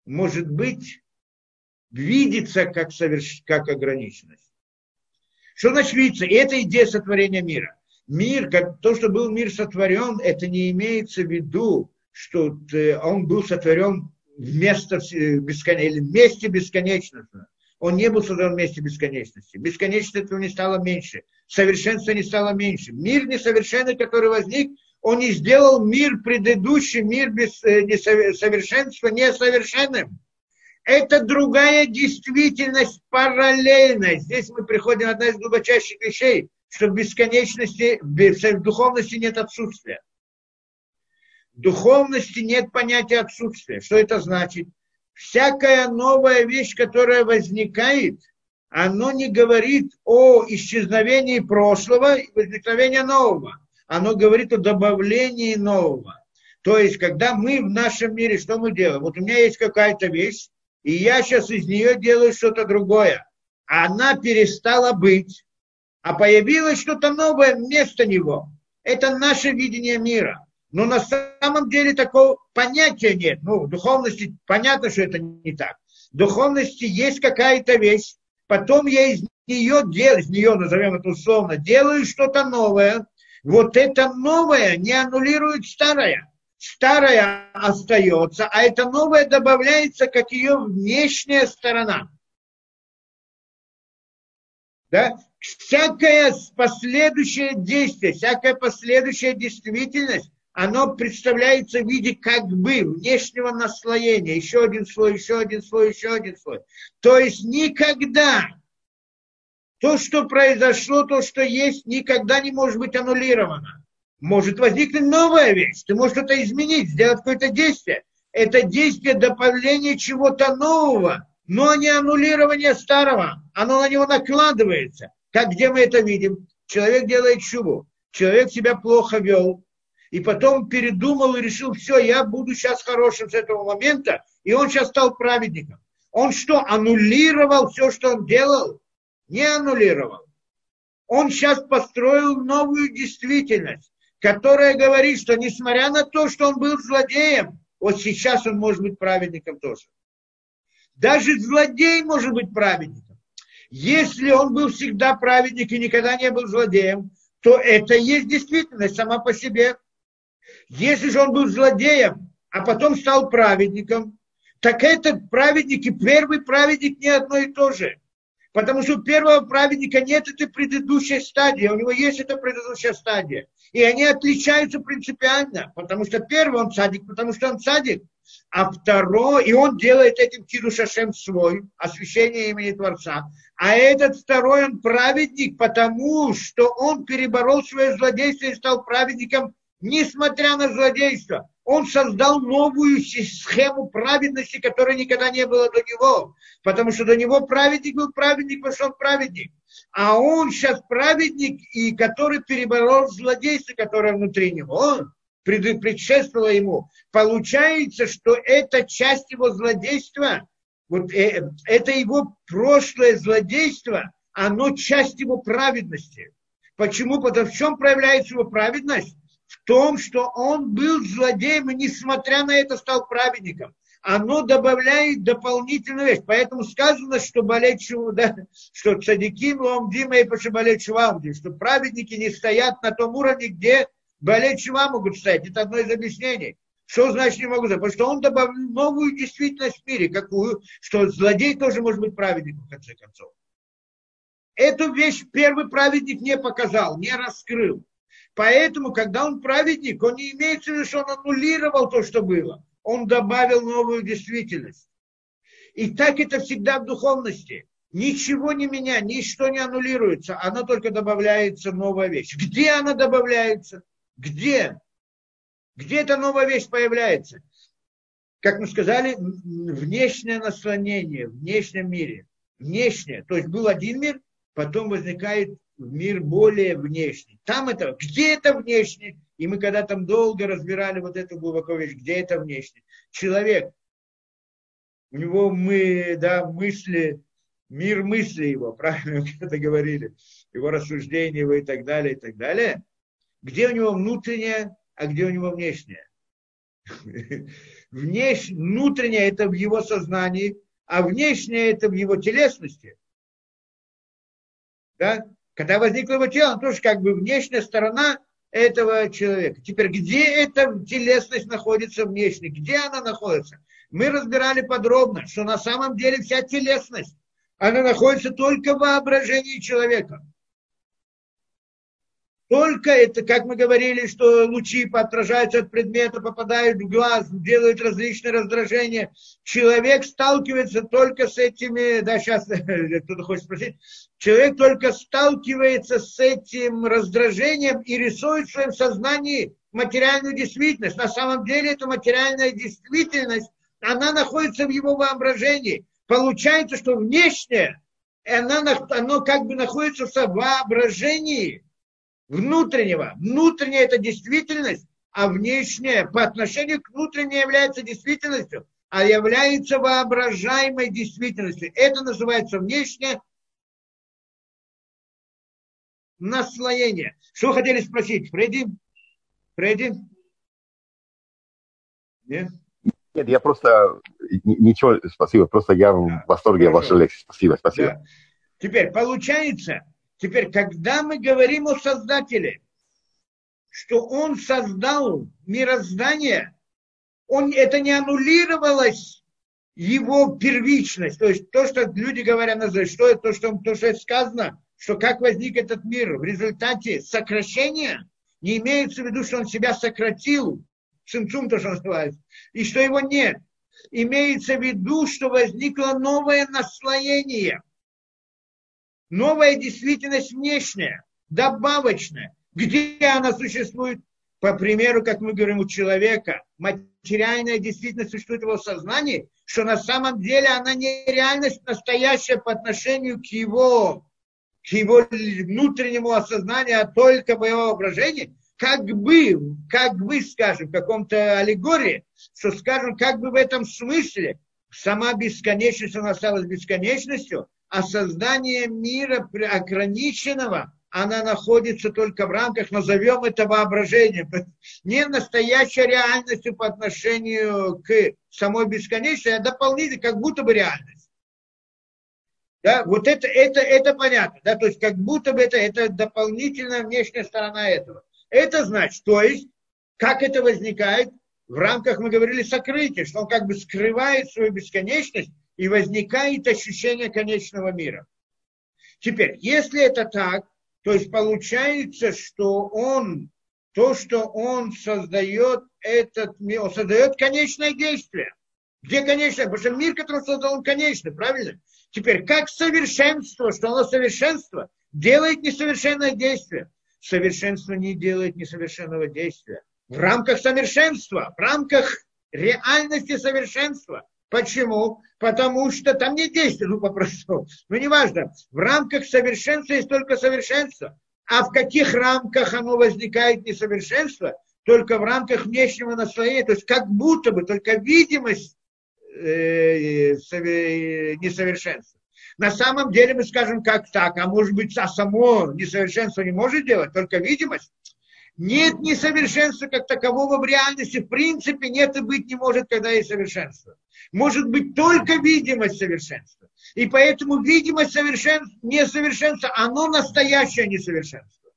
может быть, видится как, соверш... как ограниченность. Что значит видится? Это идея сотворения мира. Мир, как то, что был мир сотворен, это не имеется в виду, что э, он был сотворен вместо бескон... или вместе бесконечности. Он не был создан вместе бесконечности. Бесконечность этого не стало меньше. Совершенства не стало меньше. Мир несовершенный, который возник, он не сделал мир предыдущий, мир без э, несовершенства несовершенным. Это другая действительность, параллельная. Здесь мы приходим, одна из глубочайших вещей, что в бесконечности, в духовности нет отсутствия. В духовности нет понятия отсутствия. Что это значит? Всякая новая вещь, которая возникает, оно не говорит о исчезновении прошлого и возникновении нового оно говорит о добавлении нового. То есть, когда мы в нашем мире, что мы делаем? Вот у меня есть какая-то вещь, и я сейчас из нее делаю что-то другое. Она перестала быть, а появилось что-то новое вместо него. Это наше видение мира. Но на самом деле такого понятия нет. Ну, в духовности понятно, что это не так. В духовности есть какая-то вещь, потом я из нее делаю, из нее, назовем это условно, делаю что-то новое, вот это новое не аннулирует старое. Старое остается, а это новое добавляется как ее внешняя сторона. Да? Всякое последующее действие, всякая последующая действительность, оно представляется в виде как бы внешнего наслоения. Еще один слой, еще один слой, еще один слой. То есть никогда то, что произошло, то, что есть, никогда не может быть аннулировано. Может возникнуть новая вещь. Ты можешь что-то изменить, сделать какое-то действие. Это действие добавления чего-то нового, но не аннулирование старого. Оно на него накладывается. Как где мы это видим? Человек делает чубу. Человек себя плохо вел. И потом передумал и решил, все, я буду сейчас хорошим с этого момента. И он сейчас стал праведником. Он что, аннулировал все, что он делал? не аннулировал. Он сейчас построил новую действительность, которая говорит, что несмотря на то, что он был злодеем, вот сейчас он может быть праведником тоже. Даже злодей может быть праведником. Если он был всегда праведник и никогда не был злодеем, то это есть действительность сама по себе. Если же он был злодеем, а потом стал праведником, так этот праведник и первый праведник не одно и то же. Потому что у первого праведника нет этой предыдущей стадии, у него есть эта предыдущая стадия. И они отличаются принципиально, потому что первый он садик, потому что он садик, а второй, и он делает этим Кирушашем свой, освящение имени Творца. А этот второй, он праведник, потому что он переборол свое злодейство и стал праведником, несмотря на злодейство он создал новую схему праведности, которой никогда не было до него. Потому что до него праведник был праведник, потому что он праведник. А он сейчас праведник, и который переборол злодейство, которое внутри него. Он предшествовало ему. Получается, что это часть его злодейства, вот э, это его прошлое злодейство, оно часть его праведности. Почему? Потому в чем проявляется его праведность? В том, что он был злодеем и, несмотря на это, стал праведником. Оно добавляет дополнительную вещь. Поэтому сказано, что болеть да, что цадиким ломдима и пошибалет швамди, что праведники не стоят на том уровне, где болеть шва могут стоять. Это одно из объяснений. Что значит не могу? Потому что он добавил новую действительность в мире, какую, что злодей тоже может быть праведником, в конце концов. Эту вещь первый праведник не показал, не раскрыл. Поэтому, когда он праведник, он не имеет в виду, что он аннулировал то, что было. Он добавил новую действительность. И так это всегда в духовности. Ничего не меня, ничто не аннулируется, она только добавляется новая вещь. Где она добавляется? Где? Где эта новая вещь появляется? Как мы сказали, внешнее наслонение в внешнем мире. Внешнее. То есть был один мир, потом возникает в мир более внешний. Там это, где это внешне? И мы когда там долго разбирали вот эту глубоко вещь, где это внешне? Человек, у него мы, да, мысли, мир мысли его, правильно это говорили, его рассуждения его и так далее, и так далее. Где у него внутреннее, а где у него внешнее? Внеш... Внутреннее это в его сознании, а внешнее это в его телесности. Да? Когда возникло его тело, оно тоже как бы внешняя сторона этого человека. Теперь, где эта телесность находится внешне? Где она находится? Мы разбирали подробно, что на самом деле вся телесность, она находится только в воображении человека. Только это, как мы говорили, что лучи отражаются от предмета, попадают в глаз, делают различные раздражения. Человек сталкивается только с этими, да, сейчас кто-то хочет спросить, человек только сталкивается с этим раздражением и рисует в своем сознании материальную действительность. На самом деле эта материальная действительность, она находится в его воображении. Получается, что внешнее, она, оно как бы находится в воображении внутреннего. Внутренняя это действительность, а внешняя по отношению к внутренней является действительностью, а является воображаемой действительностью. Это называется внешнее наслоение. Что хотели спросить? Фредди? Фредди? Нет? Нет, я просто... Ничего, спасибо. Просто я в восторге от вашей лекции. Спасибо, спасибо. Да. Теперь, получается, Теперь, когда мы говорим о Создателе, что Он создал мироздание, он, это не аннулировалось его первичность. То есть то, что люди говорят, что это, то, что, то, что сказано, что как возник этот мир в результате сокращения, не имеется в виду, что он себя сократил, цинцум то, что называется, и что его нет. Имеется в виду, что возникло новое наслоение – новая действительность внешняя, добавочная. Где она существует? По примеру, как мы говорим, у человека материальная действительность существует в его сознании, что на самом деле она не реальность настоящая по отношению к его, к его внутреннему осознанию, а только по его воображению, как бы, как бы, скажем, в каком-то аллегории, что, скажем, как бы в этом смысле сама бесконечность, она осталась бесконечностью, а создание мира ограниченного, она находится только в рамках, назовем это воображением, не настоящей реальностью по отношению к самой бесконечности, а дополнительно, как будто бы реальность. Да, вот это, это, это понятно, да, то есть как будто бы это, это дополнительная внешняя сторона этого. Это значит, то есть, как это возникает в рамках, мы говорили, сокрытия, что он как бы скрывает свою бесконечность, и возникает ощущение конечного мира. Теперь, если это так, то есть получается, что он, то, что он создает этот мир, он создает конечное действие. Где конечное? Потому что мир, который создал, он конечный, правильно? Теперь, как совершенство, что оно совершенство, делает несовершенное действие. Совершенство не делает несовершенного действия. В рамках совершенства, в рамках реальности совершенства. Почему? Потому что там нет действия, ну попросту. Ну неважно, в рамках совершенства есть только совершенство. А в каких рамках оно возникает несовершенство? Только в рамках внешнего наслоения, то есть как будто бы только видимость э, несовершенства. На самом деле мы скажем, как так, а может быть, а само несовершенство не может делать, только видимость. Нет несовершенства как такового в реальности, в принципе нет и быть не может, когда есть совершенство может быть только видимость совершенства. И поэтому видимость совершенства, несовершенства, оно настоящее несовершенство.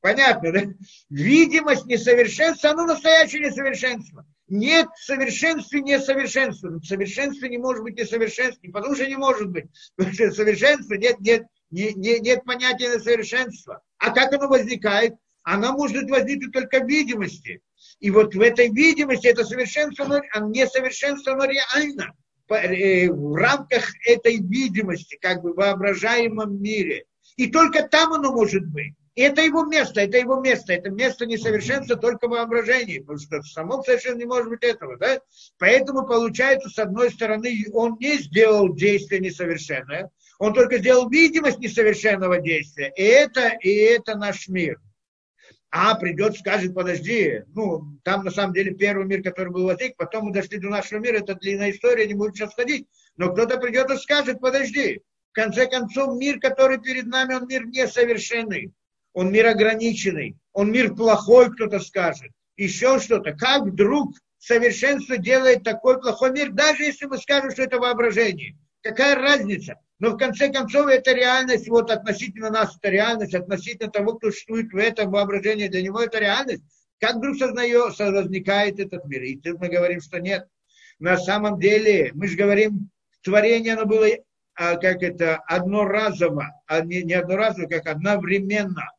Понятно, да? Видимость несовершенства, оно настоящее несовершенство. Нет в совершенстве несовершенства. В совершенстве не может быть несовершенства, не потому что не может быть. Потому что совершенство нет, нет, не, не, нет понятия несовершенства. А как оно возникает? Оно может возникнуть только в видимости. И вот в этой видимости это совершенство, оно, а несовершенство, оно реально э, в рамках этой видимости, как бы в воображаемом мире. И только там оно может быть. И это его место, это его место, это место несовершенства только в воображении, потому что в самом совершенно не может быть этого. Да? Поэтому получается, с одной стороны, он не сделал действие несовершенное, он только сделал видимость несовершенного действия. И это, и это наш мир. А придет, скажет, подожди, ну, там на самом деле первый мир, который был возник, потом мы дошли до нашего мира, это длинная история, не будет сейчас ходить. Но кто-то придет и скажет, подожди, в конце концов, мир, который перед нами, он мир несовершенный, он мир ограниченный, он мир плохой, кто-то скажет. еще что-то. Как вдруг совершенство делает такой плохой мир, даже если мы скажем, что это воображение. Какая разница? Но в конце концов это реальность, вот относительно нас это реальность, относительно того, кто существует в этом воображении, для него это реальность. Как вдруг сознается, возникает этот мир? И тут мы говорим, что нет. На самом деле, мы же говорим, творение, оно было, а, как это, одноразово, а не, не одноразово, как одновременно.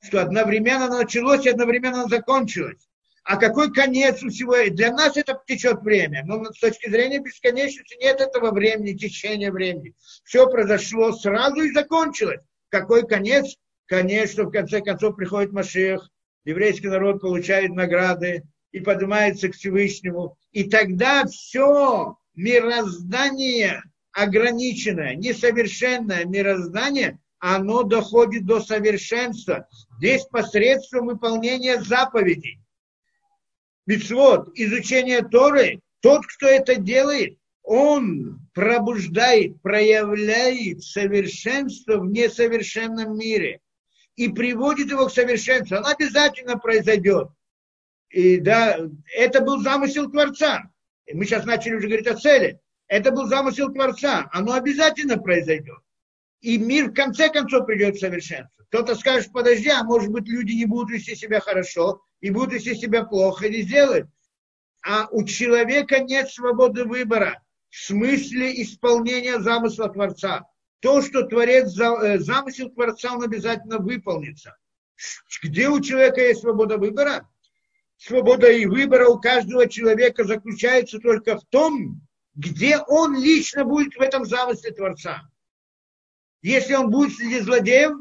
Что одновременно началось и одновременно закончилось. А какой конец у всего? Для нас это течет время. Но с точки зрения бесконечности нет этого времени, течения времени. Все произошло сразу и закончилось. Какой конец? Конечно, в конце концов приходит Машех, еврейский народ получает награды и поднимается к Всевышнему. И тогда все мироздание ограниченное, несовершенное мироздание, оно доходит до совершенства. Здесь посредством выполнения заповедей мицвод, изучение Торы, тот, кто это делает, он пробуждает, проявляет совершенство в несовершенном мире и приводит его к совершенству. Оно обязательно произойдет. И да, это был замысел Творца. Мы сейчас начали уже говорить о цели. Это был замысел Творца. Оно обязательно произойдет. И мир в конце концов придет к совершенству. Кто-то скажет, подожди, а может быть люди не будут вести себя хорошо и будут вести себя плохо или сделают. А у человека нет свободы выбора в смысле исполнения замысла Творца. То, что Творец, э, замысел Творца, он обязательно выполнится. Где у человека есть свобода выбора? Свобода и выбора у каждого человека заключается только в том, где он лично будет в этом замысле Творца. Если он будет среди злодеев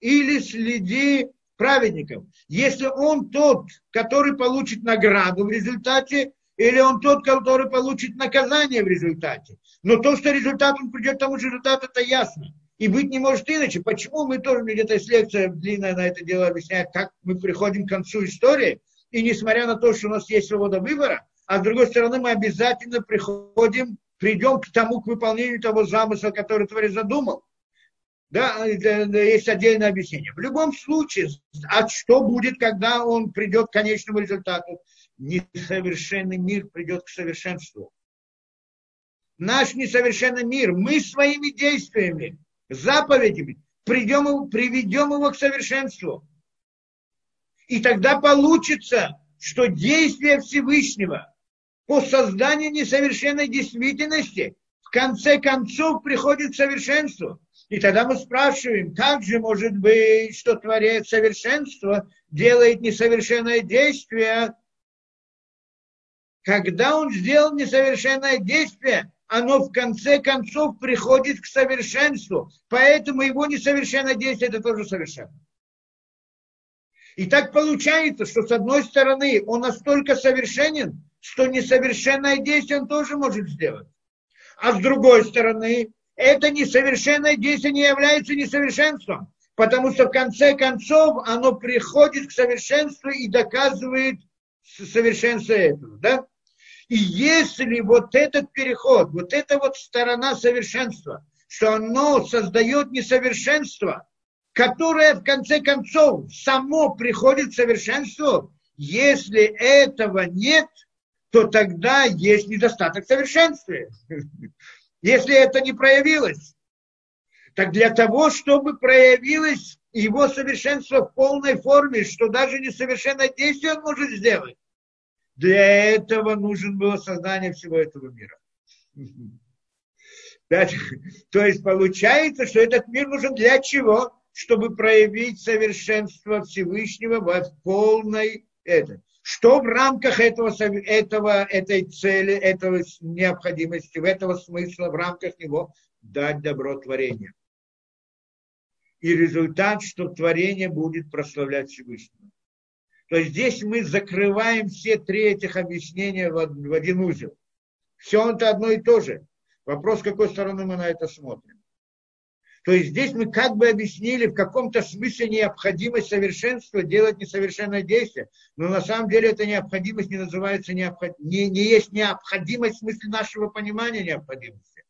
или среди праведников. Если он тот, который получит награду в результате, или он тот, который получит наказание в результате. Но то, что результат он придет к тому же результату, это ясно. И быть не может иначе. Почему мы тоже, где-то есть лекция длинная на это дело объясняет, как мы приходим к концу истории, и несмотря на то, что у нас есть свобода выбора, а с другой стороны мы обязательно приходим, придем к тому, к выполнению того замысла, который Творец задумал. Да, есть отдельное объяснение. В любом случае, а что будет, когда он придет к конечному результату? Несовершенный мир придет к совершенству. Наш несовершенный мир, мы своими действиями, заповедями придем, приведем его к совершенству. И тогда получится, что действие Всевышнего по созданию несовершенной действительности в конце концов приходит к совершенству. И тогда мы спрашиваем, как же может быть, что Творец совершенство делает несовершенное действие? Когда он сделал несовершенное действие, оно в конце концов приходит к совершенству. Поэтому его несовершенное действие это тоже совершенно. И так получается, что с одной стороны он настолько совершенен, что несовершенное действие он тоже может сделать. А с другой стороны, это несовершенное действие не является несовершенством, потому что в конце концов оно приходит к совершенству и доказывает совершенство этого. Да? И если вот этот переход, вот эта вот сторона совершенства, что оно создает несовершенство, которое в конце концов само приходит к совершенству, если этого нет, то тогда есть недостаток совершенства если это не проявилось. Так для того, чтобы проявилось его совершенство в полной форме, что даже несовершенное действие он может сделать, для этого нужен было создание всего этого мира. То есть получается, что этот мир нужен для чего? Чтобы проявить совершенство Всевышнего в полной этой что в рамках этого, этого, этой цели, этого необходимости, в этого смысла, в рамках него дать добро творению. И результат, что творение будет прославлять Всевышнего. То есть здесь мы закрываем все три этих объяснения в один узел. Все это одно и то же. Вопрос, с какой стороны мы на это смотрим. То есть здесь мы как бы объяснили в каком-то смысле необходимость совершенства делать несовершенное действие. Но на самом деле эта необходимость не называется необход... не, не есть необходимость в смысле нашего понимания необходимости.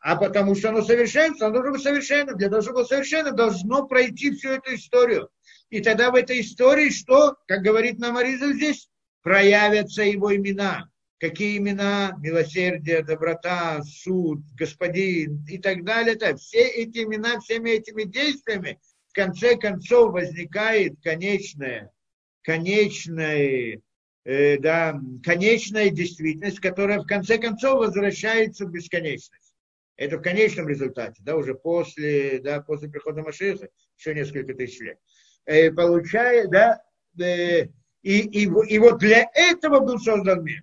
А потому что оно совершенство, оно должно быть совершенно. Для того, чтобы было совершенно, должно пройти всю эту историю. И тогда в этой истории что, как говорит нам Ариза здесь, проявятся его имена. Какие имена? Милосердие, доброта, суд, господин и так далее. Так, все эти имена, всеми этими действиями в конце концов возникает конечное, конечное, э, да, конечная действительность, которая в конце концов возвращается в бесконечность. Это в конечном результате, да, уже после, да, после прихода Машиха, еще несколько тысяч лет. Э, получая, да, э, и, и, и вот для этого был создан мир.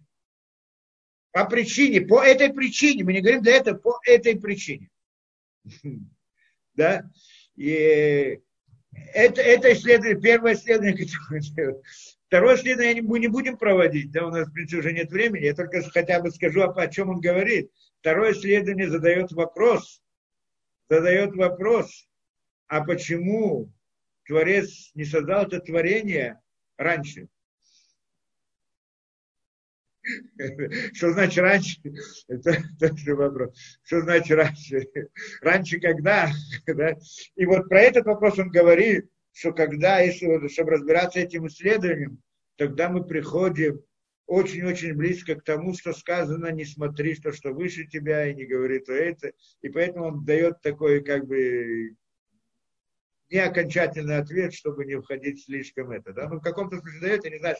По причине, по этой причине, мы не говорим для этого, по этой причине. Да? И это, это исследование, первое исследование, которое Второе исследование мы не будем проводить, да, у нас, в принципе, уже нет времени, я только хотя бы скажу, о чем он говорит. Второе исследование задает вопрос, задает вопрос, а почему Творец не создал это творение раньше? Что значит раньше? Это тоже вопрос. Что значит раньше? Раньше когда? И вот про этот вопрос он говорит, что когда, если, чтобы разбираться этим исследованием, тогда мы приходим очень-очень близко к тому, что сказано, не смотри, что, что выше тебя, и не говори то это. И поэтому он дает такой, как бы, не окончательный ответ, чтобы не входить слишком это. Да? Ну, в каком-то смысле дает, я не знаю,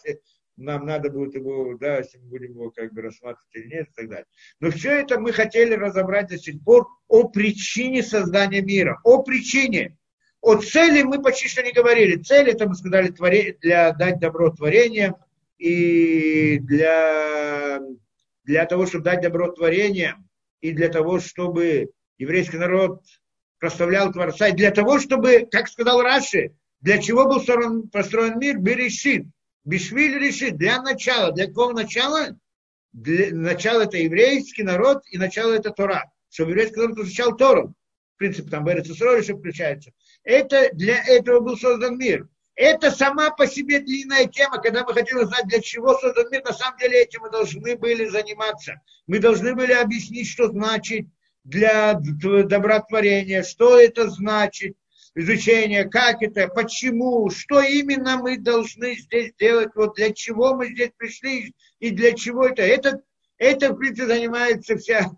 нам надо будет его, да, если мы будем его как бы рассматривать или нет, и так далее. Но все это мы хотели разобрать до сих пор о причине создания мира, о причине. О цели мы почти что не говорили. Цель это мы сказали для дать добро творениям и для, для того, чтобы дать добро творениям и для того, чтобы еврейский народ прославлял Творца, и для того, чтобы, как сказал Раши, для чего был построен мир, Берешит, Бишвиль решит, для начала, для какого начала? Для, начало это еврейский народ, и начало это Тора. Чтобы еврейский народ изучал Тору. В принципе, там Берец еще включается. Это для этого был создан мир. Это сама по себе длинная тема, когда мы хотим узнать, для чего создан мир. На самом деле этим мы должны были заниматься. Мы должны были объяснить, что значит для добротворения, что это значит, изучение, как это, почему, что именно мы должны здесь делать, вот для чего мы здесь пришли и для чего это. Это, это в принципе, занимается вся,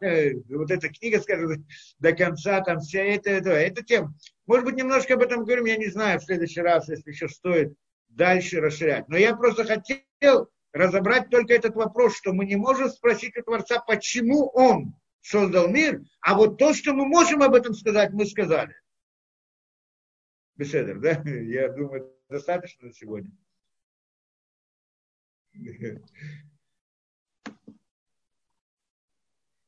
вот эта книга, скажем, до конца, там вся эта, это, это тема. Может быть, немножко об этом говорим, я не знаю, в следующий раз, если еще стоит дальше расширять. Но я просто хотел разобрать только этот вопрос, что мы не можем спросить у Творца, почему Он создал мир, а вот то, что мы можем об этом сказать, мы сказали. Беседер, да? Я думаю, достаточно на сегодня.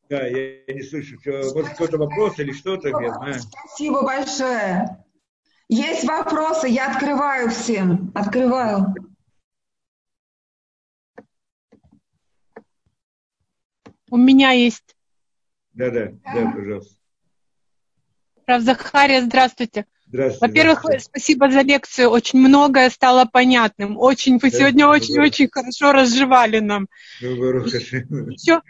Да, я не слышу. Что, может, какой-то вопрос или что-то, я знаю. Спасибо большое. Есть вопросы, я открываю всем. Открываю. У меня есть. Да, да, да, пожалуйста. Прав Захария, здравствуйте. Здравствуйте. Во-первых, спасибо за лекцию. Очень многое стало понятным. Очень, вы сегодня очень-очень хорошо разжевали нам. Еще,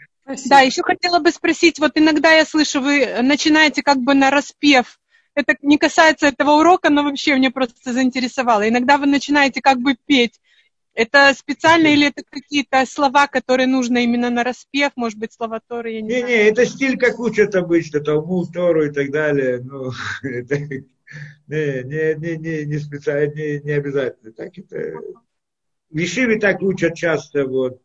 да, еще хотела бы спросить, вот иногда я слышу, вы начинаете как бы на распев. Это не касается этого урока, но вообще мне просто заинтересовало. Иногда вы начинаете как бы петь. Это специально или это какие-то слова, которые нужно именно на распев, может быть, слова Торы, я не, не знаю. Не, это стиль, как учат обычно, Талмуд, Тору и так далее. Ну, это, не, не, не, не, не специально, не, не обязательно. Так это... В Ешиве так учат часто, вот.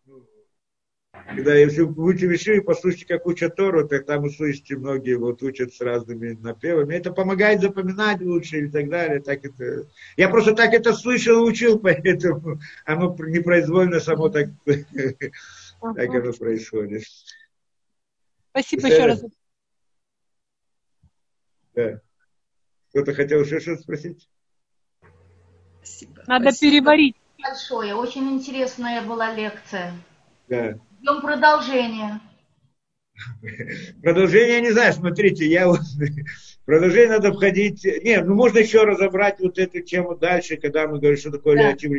Когда если вы учите Вишиве, послушайте, как учат Тору, так там услышите, многие вот учат с разными напевами. Это помогает запоминать лучше и так далее. Так это... Я просто так это слышал и учил, поэтому оно непроизвольно само так, так оно происходит. Спасибо еще раз. Да. Кто-то хотел еще что-то спросить? Спасибо. Надо Спасибо. переварить. Большое. Очень интересная была лекция. Да. Ждем. Продолжение, я не знаю, смотрите, я вот... Продолжение надо входить... Нет, ну можно еще разобрать вот эту тему дальше, когда мы говорим, что такое да. Леотим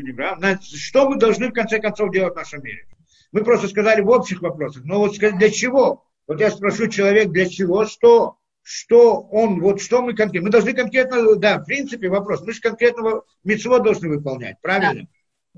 Что мы должны в конце концов делать в нашем мире? Мы просто сказали в общих вопросах, но вот для чего? Вот я спрошу человек, для чего, что? Что он, вот что мы конкретно, мы должны конкретно, да, в принципе вопрос, мы же конкретного митцво должны выполнять, правильно?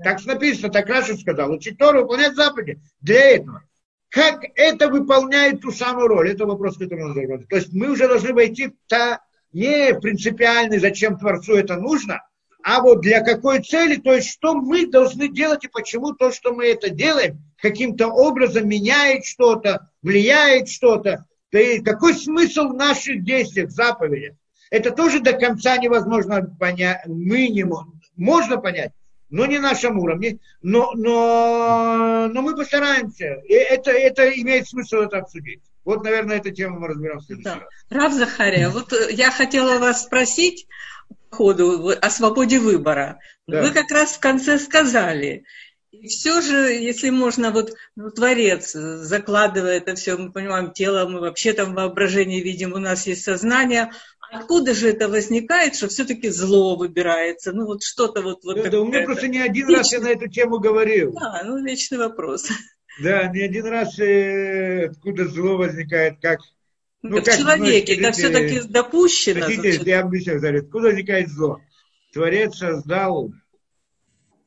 Так написано, так Раша сказал. Учить Тору, выполнять заповеди. Для этого. Как это выполняет ту самую роль? Это вопрос, который нужно задать. То есть мы уже должны войти в та не принципиальный, зачем Творцу это нужно, а вот для какой цели, то есть что мы должны делать и почему то, что мы это делаем, каким-то образом меняет что-то, влияет что-то. Есть какой смысл в наших действиях, заповедях? Это тоже до конца невозможно понять, можем. Можно понять, но не на нашем уровне, но, но, но мы постараемся. И это, это имеет смысл это обсудить. Вот, наверное, эту тему мы разберем в следующий да. раз. Рав Захария, вот э, я хотела вас спросить по ходу о свободе выбора. Да. Вы как раз в конце сказали, и все же, если можно, вот ну, Творец, закладывая это все, мы понимаем, тело, мы вообще там воображение видим, у нас есть сознание, Откуда же это возникает, что все-таки зло выбирается? Ну вот что-то вот... вот да, да, у меня просто не один вечный... раз я на эту тему говорил. Да, ну вечный вопрос. Да, не один раз э, откуда зло возникает, как... Ну, в как, человеке, ну, это все-таки допущено. Хотите, я объясню, откуда возникает зло? Творец создал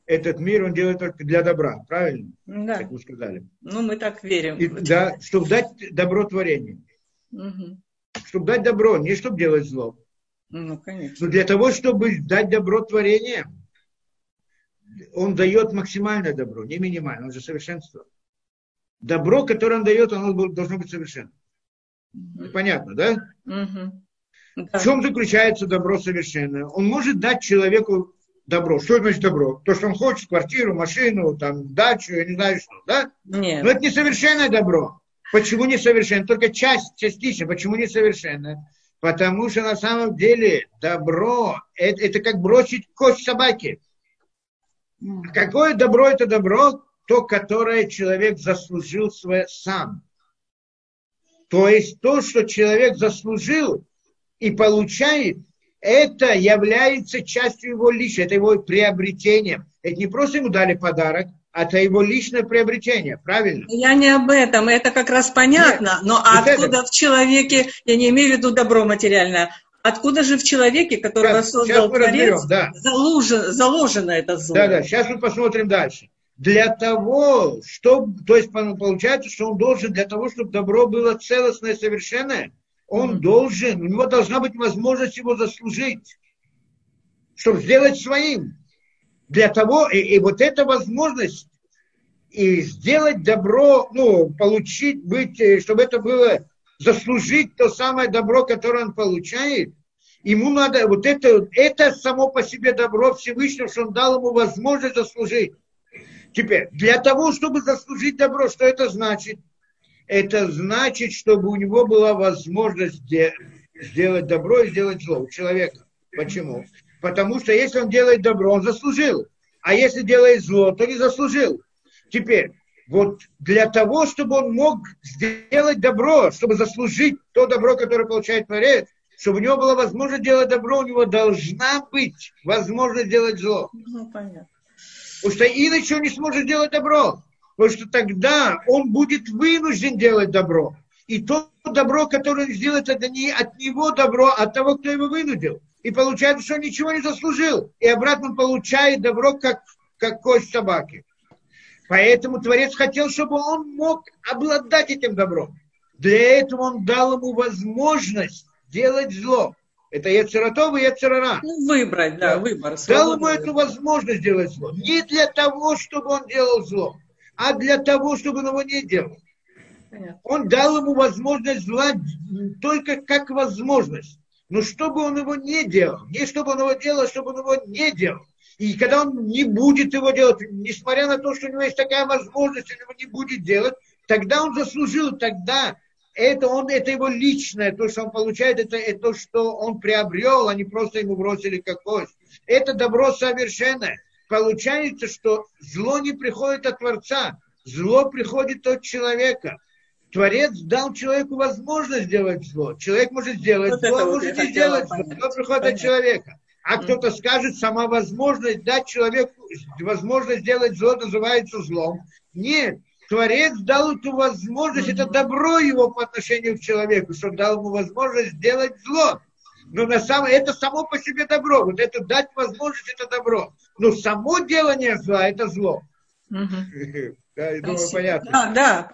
этот мир, он делает только для добра, правильно? Да. Как вы сказали. Ну, мы так верим. И, да, чтобы дать добро творению. Угу чтобы дать добро, не чтобы делать зло. Ну, конечно. Но для того, чтобы дать добро творению, он дает максимальное добро, не минимальное, он же совершенство. Добро, которое он дает, оно должно быть совершенным. Угу. Понятно, да? Угу. да? В чем заключается добро совершенное? Он может дать человеку добро. Что значит добро? То, что он хочет, квартиру, машину, там, дачу, я не знаю что, да? Нет. Но это не совершенное добро. Почему несовершенно? Только часть, частично. Почему несовершенно? Потому что на самом деле добро это, это как бросить кость собаки. Какое добро это добро? То, которое человек заслужил свое сам. То есть то, что человек заслужил и получает, это является частью его личности, это его приобретением. Это не просто ему дали подарок, это его личное приобретение, правильно? Я не об этом, это как раз понятно, Нет, но откуда это... в человеке, я не имею в виду добро материальное, откуда же в человеке, которого сейчас, создал сейчас Творец, да. заложено, заложено это зло? Да, да, сейчас мы посмотрим дальше. Для того, чтобы, то есть получается, что он должен, для того, чтобы добро было целостное, совершенное, он должен, у него должна быть возможность его заслужить, чтобы сделать своим для того, и, и вот эта возможность и сделать добро, ну, получить, быть, э, чтобы это было, заслужить то самое добро, которое он получает, ему надо, вот это, это само по себе добро Всевышнего, что он дал ему возможность заслужить. Теперь, для того, чтобы заслужить добро, что это значит? Это значит, чтобы у него была возможность сделать добро и сделать зло у человека. Почему? Потому что если он делает добро, он заслужил. А если делает зло, то не заслужил. Теперь, вот для того, чтобы он мог сделать добро, чтобы заслужить то добро, которое получает Творец, чтобы у него была возможность делать добро, у него должна быть возможность делать зло. Ну, понятно. Потому что иначе он не сможет делать добро. Потому что тогда он будет вынужден делать добро. И то добро, которое он сделает, это не от него добро, а от того, кто его вынудил и получается, что он ничего не заслужил. И обратно получает добро, как, как кость собаки. Поэтому Творец хотел, чтобы он мог обладать этим добром. Для этого он дал ему возможность делать зло. Это Ецератов и Ецерара. Ну, выбрать, да, выбор. Дал ему эту возможность делать зло. Не для того, чтобы он делал зло, а для того, чтобы он его не делал. Понятно. Он дал ему возможность зла только как возможность. Но чтобы он его не делал, не чтобы он его делал, а чтобы он его не делал. И когда он не будет его делать, несмотря на то, что у него есть такая возможность, он его не будет делать, тогда он заслужил, тогда это, он, это его личное, то, что он получает, это, это то, что он приобрел, а не просто ему бросили как кость. Это добро совершенное. Получается, что зло не приходит от Творца, зло приходит от человека. Творец дал человеку возможность сделать зло. Человек может сделать вот зло, а может не сделать зло. Зло приходит от человека. А кто-то скажет, сама возможность дать человеку возможность сделать зло называется злом. Нет, Творец дал эту возможность, это добро его по отношению к человеку, что дал ему возможность сделать зло. Но на самом это само по себе добро. Вот это дать возможность, это добро. Но само делание зла – это зло. Мгм. Да, я думаю, понятно. Да, да,